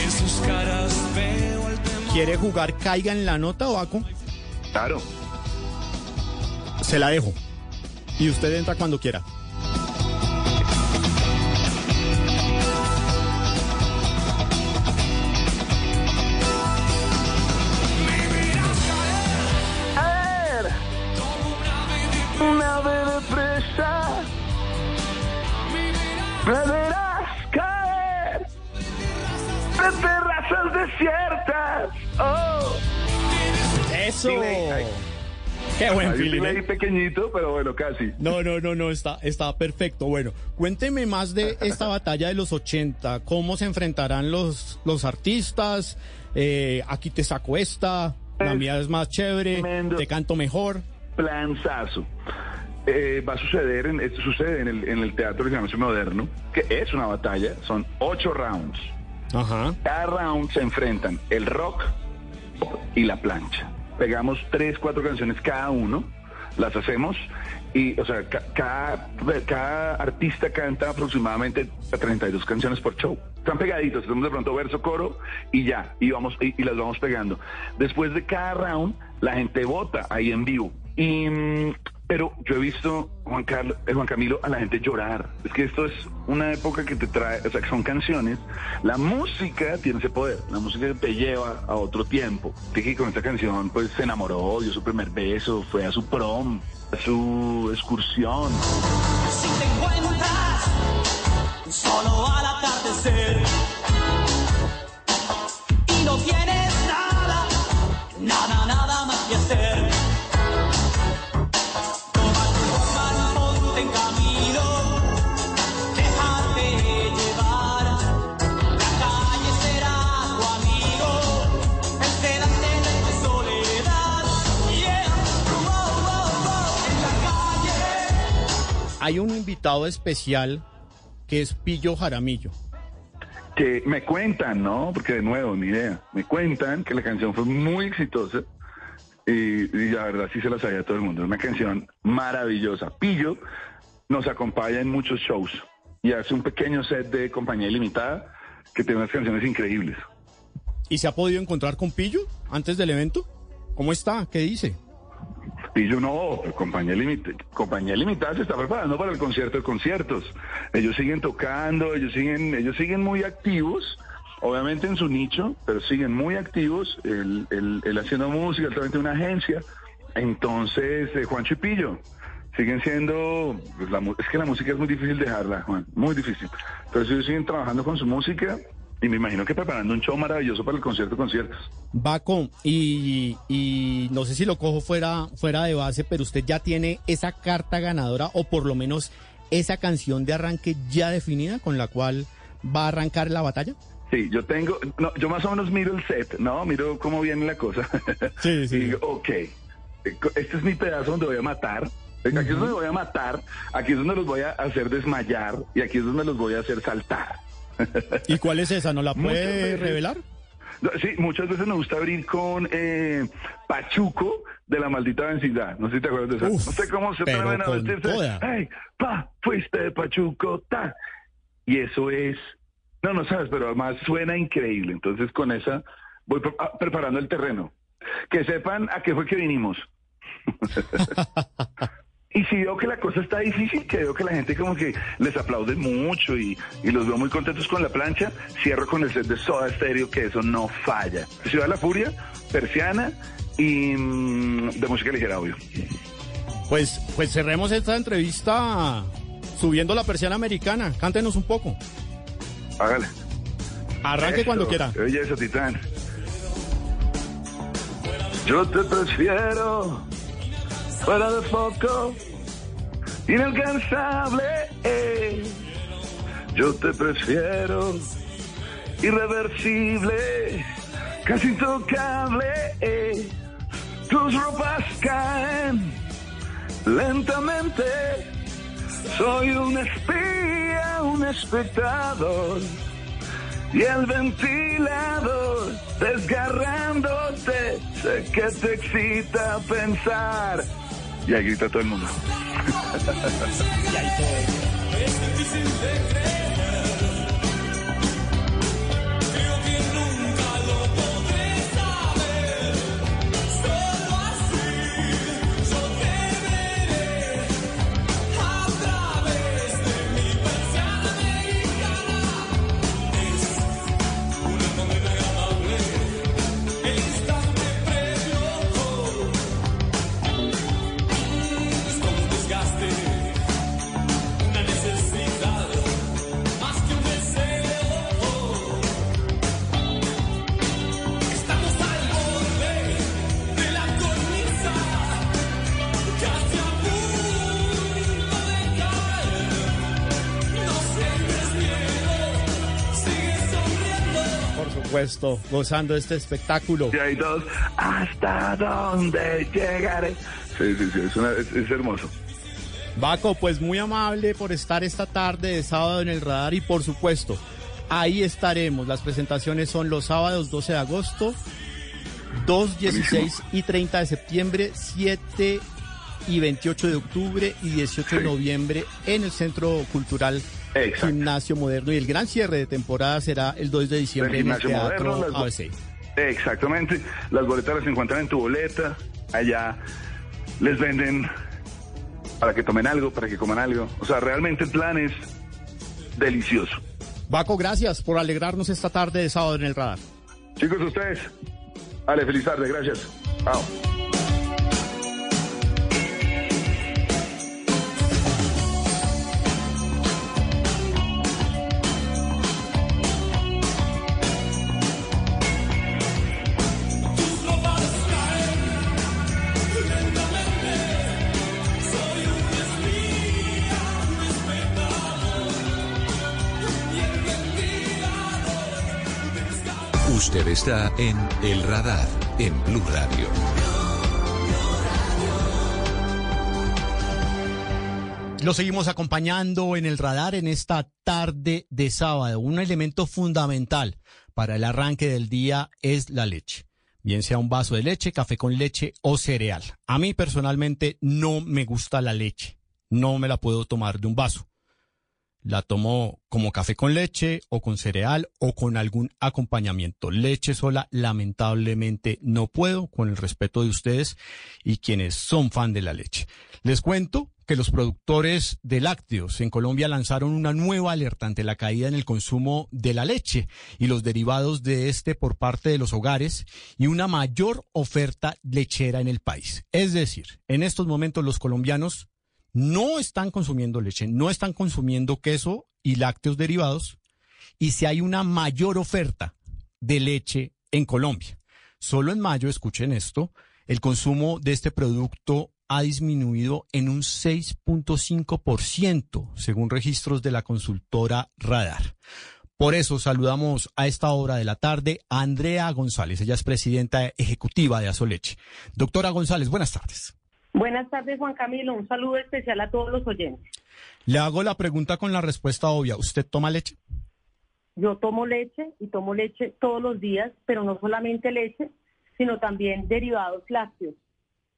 En sus caras veo el temor. ¿Quiere jugar Caiga en la nota, Baco? Claro. Se la dejo. Y usted entra cuando quiera. caer una ave de presa me verás caer de terrazas desiertas oh Eso. Qué buen feeling. ¿eh? pequeñito, pero bueno, casi. No, no, no, no, está, está perfecto. Bueno, cuénteme más de esta batalla de los 80. ¿Cómo se enfrentarán los, los artistas? Eh, aquí te saco esta, la mía es más chévere, Tremendo. te canto mejor. planzazo. Eh, va a suceder, en, esto sucede en el, en el Teatro Nacional Moderno, que es una batalla, son ocho rounds. Ajá. Cada round se enfrentan el rock y la plancha. Pegamos tres, cuatro canciones cada uno, las hacemos y, o sea, ca- cada, cada artista canta aproximadamente 32 canciones por show. Están pegaditos, hacemos de pronto verso, coro y ya, y, vamos, y, y las vamos pegando. Después de cada round, la gente vota ahí en vivo. Y, mm, pero yo he visto, Juan, Carlos, eh, Juan Camilo, a la gente llorar. Es que esto es una época que te trae, o sea, que son canciones. La música tiene ese poder. La música te lleva a otro tiempo. Que con esta canción, pues se enamoró, dio su primer beso, fue a su prom, a su excursión. Si te encuentras solo al atardecer Hay un invitado especial que es Pillo Jaramillo. que me cuentan, ¿no? Porque de nuevo, ni idea. Me cuentan que la canción fue muy exitosa y, y la verdad sí se la sabía todo el mundo. Es una canción maravillosa. Pillo nos acompaña en muchos shows y hace un pequeño set de compañía ilimitada que tiene unas canciones increíbles. ¿Y se ha podido encontrar con Pillo antes del evento? ¿Cómo está? ¿Qué dice? Pillo no, compañía, Limit- compañía limitada se está preparando para el concierto de conciertos. Ellos siguen tocando, ellos siguen, ellos siguen muy activos, obviamente en su nicho, pero siguen muy activos, él, él- él haciendo música, también tiene una agencia. Entonces, eh, Juancho y Pillo siguen siendo, pues, la es que la música es muy difícil dejarla, Juan, muy difícil. Pero ellos siguen trabajando con su música y me imagino que preparando un show maravilloso para el concierto de conciertos. Baco, y, y no sé si lo cojo fuera, fuera de base, pero usted ya tiene esa carta ganadora o por lo menos esa canción de arranque ya definida con la cual va a arrancar la batalla. Sí, yo tengo, no, yo más o menos miro el set, ¿no? Miro cómo viene la cosa. Sí, sí. Y digo, ok, este es mi pedazo donde voy a matar. Aquí es donde voy a matar, aquí es donde los voy a hacer desmayar y aquí es donde los voy a hacer saltar. ¿Y cuál es esa? ¿No la puede revelar? Sí, muchas veces me gusta abrir con eh, Pachuco de la maldita vecindad. No sé si te acuerdas de eso. Uf, no sé cómo se atreven a vestirse. ¡Ay, pa! Fuiste de Pachuco, ta. Y eso es. No, no sabes, pero además suena increíble. Entonces, con esa voy pre- ah, preparando el terreno. Que sepan a qué fue que vinimos. Y si veo que la cosa está difícil, que veo que la gente como que les aplaude mucho y, y los veo muy contentos con la plancha, cierro con el set de Soda Stereo, que eso no falla. Ciudad de la Furia, Persiana y mm, de música ligera, obvio. Pues, pues cerremos esta entrevista subiendo la persiana americana. Cántenos un poco. Hágale. Arranque cuando quiera. Oye, eso, Titán. Yo te prefiero fuera de foco, inalcanzable. Yo te prefiero irreversible, casi intocable. Tus ropas caen lentamente Soy un espía, un espectador. Y el ventilador desgarrándote, sé que te excita pensar. Y ahí grita todo el mundo. supuesto, gozando de este espectáculo. Y hay dos, ¿hasta dónde llegaré? Sí, sí, sí, es, hermoso. Baco, pues muy amable por estar esta tarde de sábado en el radar y por supuesto, ahí estaremos. Las presentaciones son los sábados 12 de agosto, 2, 16 y 30 de septiembre, 7 y 28 de octubre y 18 de noviembre en el Centro Cultural Gimnasio Moderno y el gran cierre de temporada será el 2 de diciembre en el Teatro Moderno, ABC. Exactamente, las boletas las encuentran en tu boleta, allá les venden para que tomen algo, para que coman algo. O sea, realmente el plan es delicioso. Baco, gracias por alegrarnos esta tarde de sábado en el radar. Chicos, ustedes. Ale, feliz tarde, gracias. Chao. Está en El Radar, en Blue Radio. Lo seguimos acompañando en el radar en esta tarde de sábado. Un elemento fundamental para el arranque del día es la leche. Bien sea un vaso de leche, café con leche o cereal. A mí personalmente no me gusta la leche. No me la puedo tomar de un vaso la tomo como café con leche o con cereal o con algún acompañamiento. Leche sola, lamentablemente no puedo, con el respeto de ustedes y quienes son fan de la leche. Les cuento que los productores de lácteos en Colombia lanzaron una nueva alerta ante la caída en el consumo de la leche y los derivados de este por parte de los hogares y una mayor oferta lechera en el país. Es decir, en estos momentos los colombianos no están consumiendo leche, no están consumiendo queso y lácteos derivados, y si hay una mayor oferta de leche en Colombia. Solo en mayo, escuchen esto, el consumo de este producto ha disminuido en un 6.5%, según registros de la consultora Radar. Por eso saludamos a esta hora de la tarde a Andrea González. Ella es presidenta ejecutiva de Azoleche. Doctora González, buenas tardes. Buenas tardes, Juan Camilo. Un saludo especial a todos los oyentes. Le hago la pregunta con la respuesta obvia. ¿Usted toma leche? Yo tomo leche y tomo leche todos los días, pero no solamente leche, sino también derivados lácteos.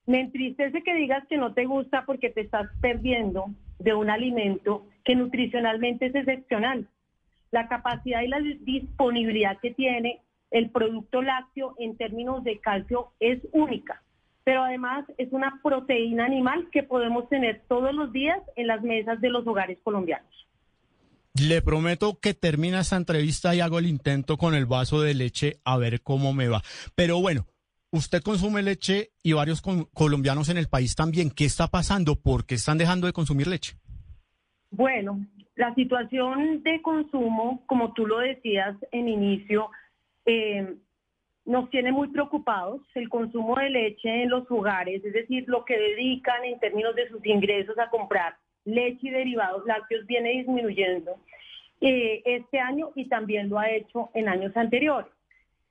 Me entristece que digas que no te gusta porque te estás perdiendo de un alimento que nutricionalmente es excepcional. La capacidad y la disponibilidad que tiene el producto lácteo en términos de calcio es única pero además es una proteína animal que podemos tener todos los días en las mesas de los hogares colombianos. Le prometo que termina esta entrevista y hago el intento con el vaso de leche a ver cómo me va. Pero bueno, usted consume leche y varios colombianos en el país también. ¿Qué está pasando? ¿Por qué están dejando de consumir leche? Bueno, la situación de consumo, como tú lo decías en inicio, eh, nos tiene muy preocupados el consumo de leche en los hogares, es decir, lo que dedican en términos de sus ingresos a comprar leche y derivados lácteos viene disminuyendo eh, este año y también lo ha hecho en años anteriores.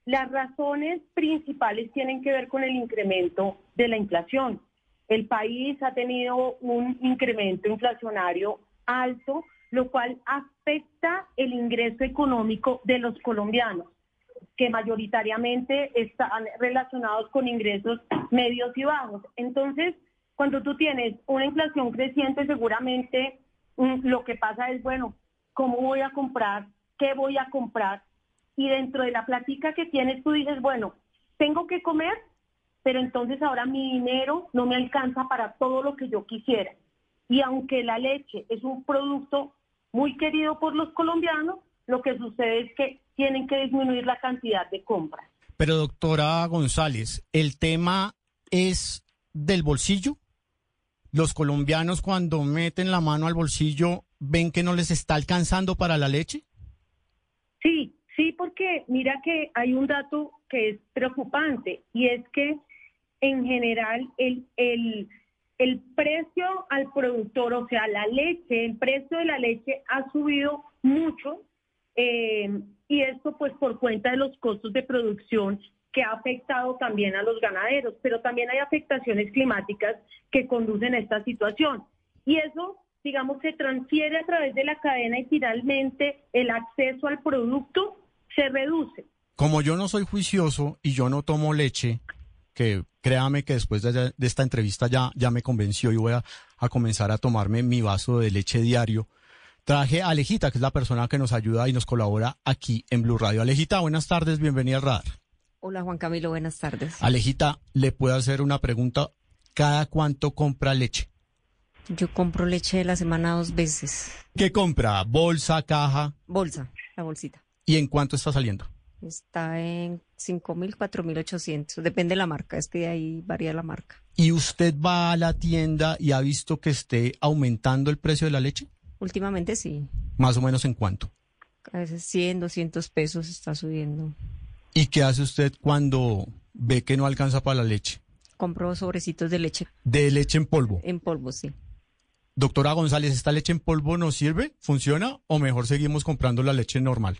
Las razones principales tienen que ver con el incremento de la inflación. El país ha tenido un incremento inflacionario alto, lo cual afecta el ingreso económico de los colombianos, que mayoritariamente están relacionados con ingresos medios y bajos. Entonces, cuando tú tienes una inflación creciente, seguramente mm, lo que pasa es, bueno, ¿cómo voy a comprar? ¿Qué voy a comprar? Y dentro de la plática que tienes, tú dices, bueno, tengo que comer, pero entonces ahora mi dinero no me alcanza para todo lo que yo quisiera. Y aunque la leche es un producto muy querido por los colombianos, lo que sucede es que tienen que disminuir la cantidad de compras. Pero doctora González, ¿el tema es del bolsillo? ¿Los colombianos cuando meten la mano al bolsillo ven que no les está alcanzando para la leche? Sí, sí, porque mira que hay un dato que es preocupante y es que en general el, el, el precio al productor, o sea, la leche, el precio de la leche ha subido mucho eh, y esto pues por cuenta de los costos de producción que ha afectado también a los ganaderos, pero también hay afectaciones climáticas que conducen a esta situación. Y eso, digamos, se transfiere a través de la cadena y finalmente el acceso al producto se reduce. Como yo no soy juicioso y yo no tomo leche, que créame que después de, esta entrevista ya, ya me convenció y voy a, comenzar a tomarme mi vaso de leche diario. Traje a Alejita, que es la persona que nos ayuda y nos colabora aquí en Blue Radio. Alejita, buenas tardes, bienvenida al radar. Hola Juan Camilo, buenas tardes. Alejita, ¿le puedo hacer una pregunta? ¿Cada cuánto compra leche? Yo compro leche de la semana dos veces. ¿Qué compra? ¿Bolsa, caja? Bolsa, la bolsita. ¿Y en cuánto está saliendo? Está en 5.000, 4.800. Depende de la marca, es que de ahí varía la marca. ¿Y usted va a la tienda y ha visto que esté aumentando el precio de la leche? Últimamente sí. ¿Más o menos en cuánto? A veces 100, 200 pesos está subiendo. ¿Y qué hace usted cuando ve que no alcanza para la leche? Compro sobrecitos de leche. ¿De leche en polvo? En polvo, sí. Doctora González, ¿esta leche en polvo nos sirve? ¿Funciona? ¿O mejor seguimos comprando la leche normal?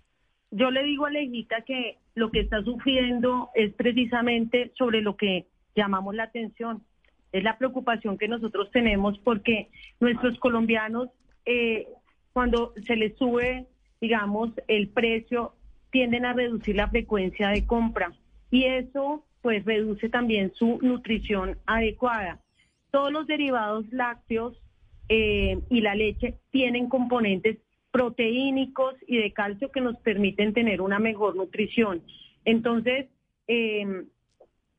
Yo le digo a Alejita que lo que está sufriendo es precisamente sobre lo que llamamos la atención. Es la preocupación que nosotros tenemos porque nuestros colombianos, eh, cuando se les sube, digamos, el precio, tienden a reducir la frecuencia de compra y eso pues reduce también su nutrición adecuada. Todos los derivados lácteos eh, y la leche tienen componentes proteínicos y de calcio que nos permiten tener una mejor nutrición. Entonces, em,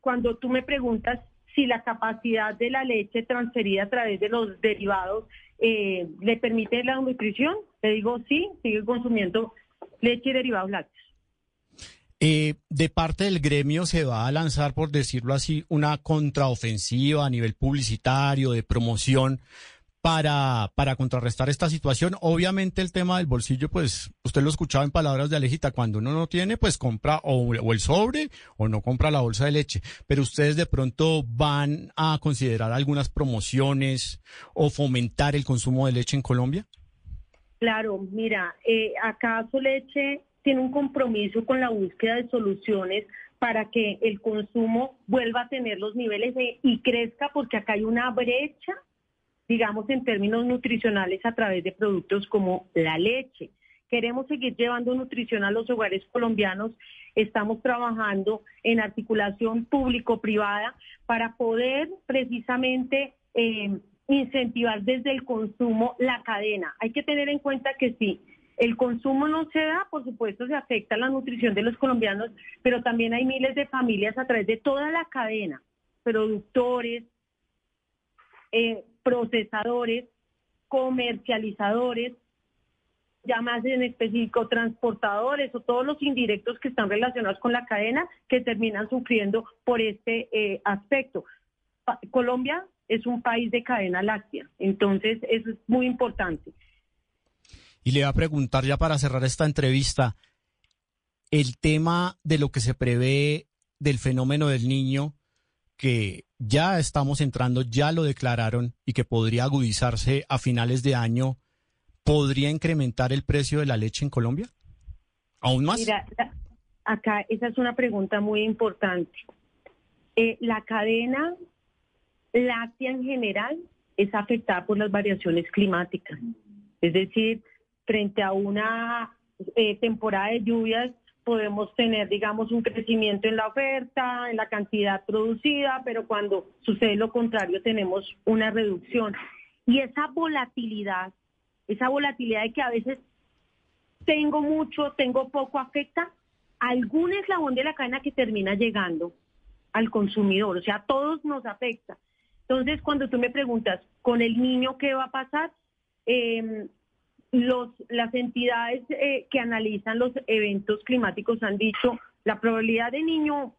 cuando tú me preguntas si la capacidad de la leche transferida a través de los derivados eh, le permite la nutrición, te digo sí, sigue consumiendo leche y derivados lácteos. Eh, de parte del gremio se va a lanzar, por decirlo así, una contraofensiva a nivel publicitario, de promoción, para, para contrarrestar esta situación. Obviamente el tema del bolsillo, pues usted lo escuchaba en palabras de Alejita, cuando uno no tiene, pues compra o, el sobre o no compra la bolsa de leche. Pero ustedes de pronto van a considerar algunas promociones o fomentar el consumo de leche en Colombia. Claro, mira, eh, acaso leche tiene un compromiso con la búsqueda de soluciones para que el consumo vuelva a tener los niveles y crezca, porque acá hay una brecha digamos, en términos nutricionales a través de productos como la leche. Queremos seguir llevando nutrición a los hogares colombianos. Estamos trabajando en articulación público-privada para poder precisamente eh, incentivar desde el consumo la cadena. Hay que tener en cuenta que si el consumo no se da, por supuesto se afecta la nutrición de los colombianos, pero también hay miles de familias a través de toda la cadena, productores, eh, procesadores, comercializadores, ya más en específico transportadores o todos los indirectos que están relacionados con la cadena que terminan sufriendo por este eh, aspecto. Colombia es un país de cadena láctea, entonces eso es muy importante. Y le voy a preguntar ya para cerrar esta entrevista, el tema de lo que se prevé del fenómeno del niño, que ya estamos entrando, ya lo declararon y que podría agudizarse a finales de año, ¿podría incrementar el precio de la leche en Colombia? ¿Aún más? Mira, acá esa es una pregunta muy importante. Eh, la cadena láctea en general es afectada por las variaciones climáticas. Es decir, frente a una eh, temporada de lluvias podemos tener, digamos, un crecimiento en la oferta, en la cantidad producida, pero cuando sucede lo contrario tenemos una reducción. Y esa volatilidad, esa volatilidad de que a veces tengo mucho, tengo poco, afecta algún eslabón de la cadena que termina llegando al consumidor, o sea, a todos nos afecta. Entonces, cuando tú me preguntas, ¿con el niño qué va a pasar? Eh, las entidades eh, que analizan los eventos climáticos han dicho la probabilidad de niño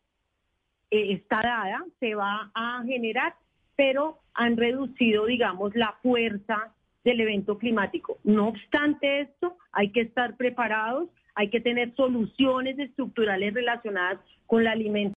eh, está dada, se va a generar, pero han reducido, digamos, la fuerza del evento climático. No obstante esto, hay que estar preparados, hay que tener soluciones estructurales relacionadas con la alimentación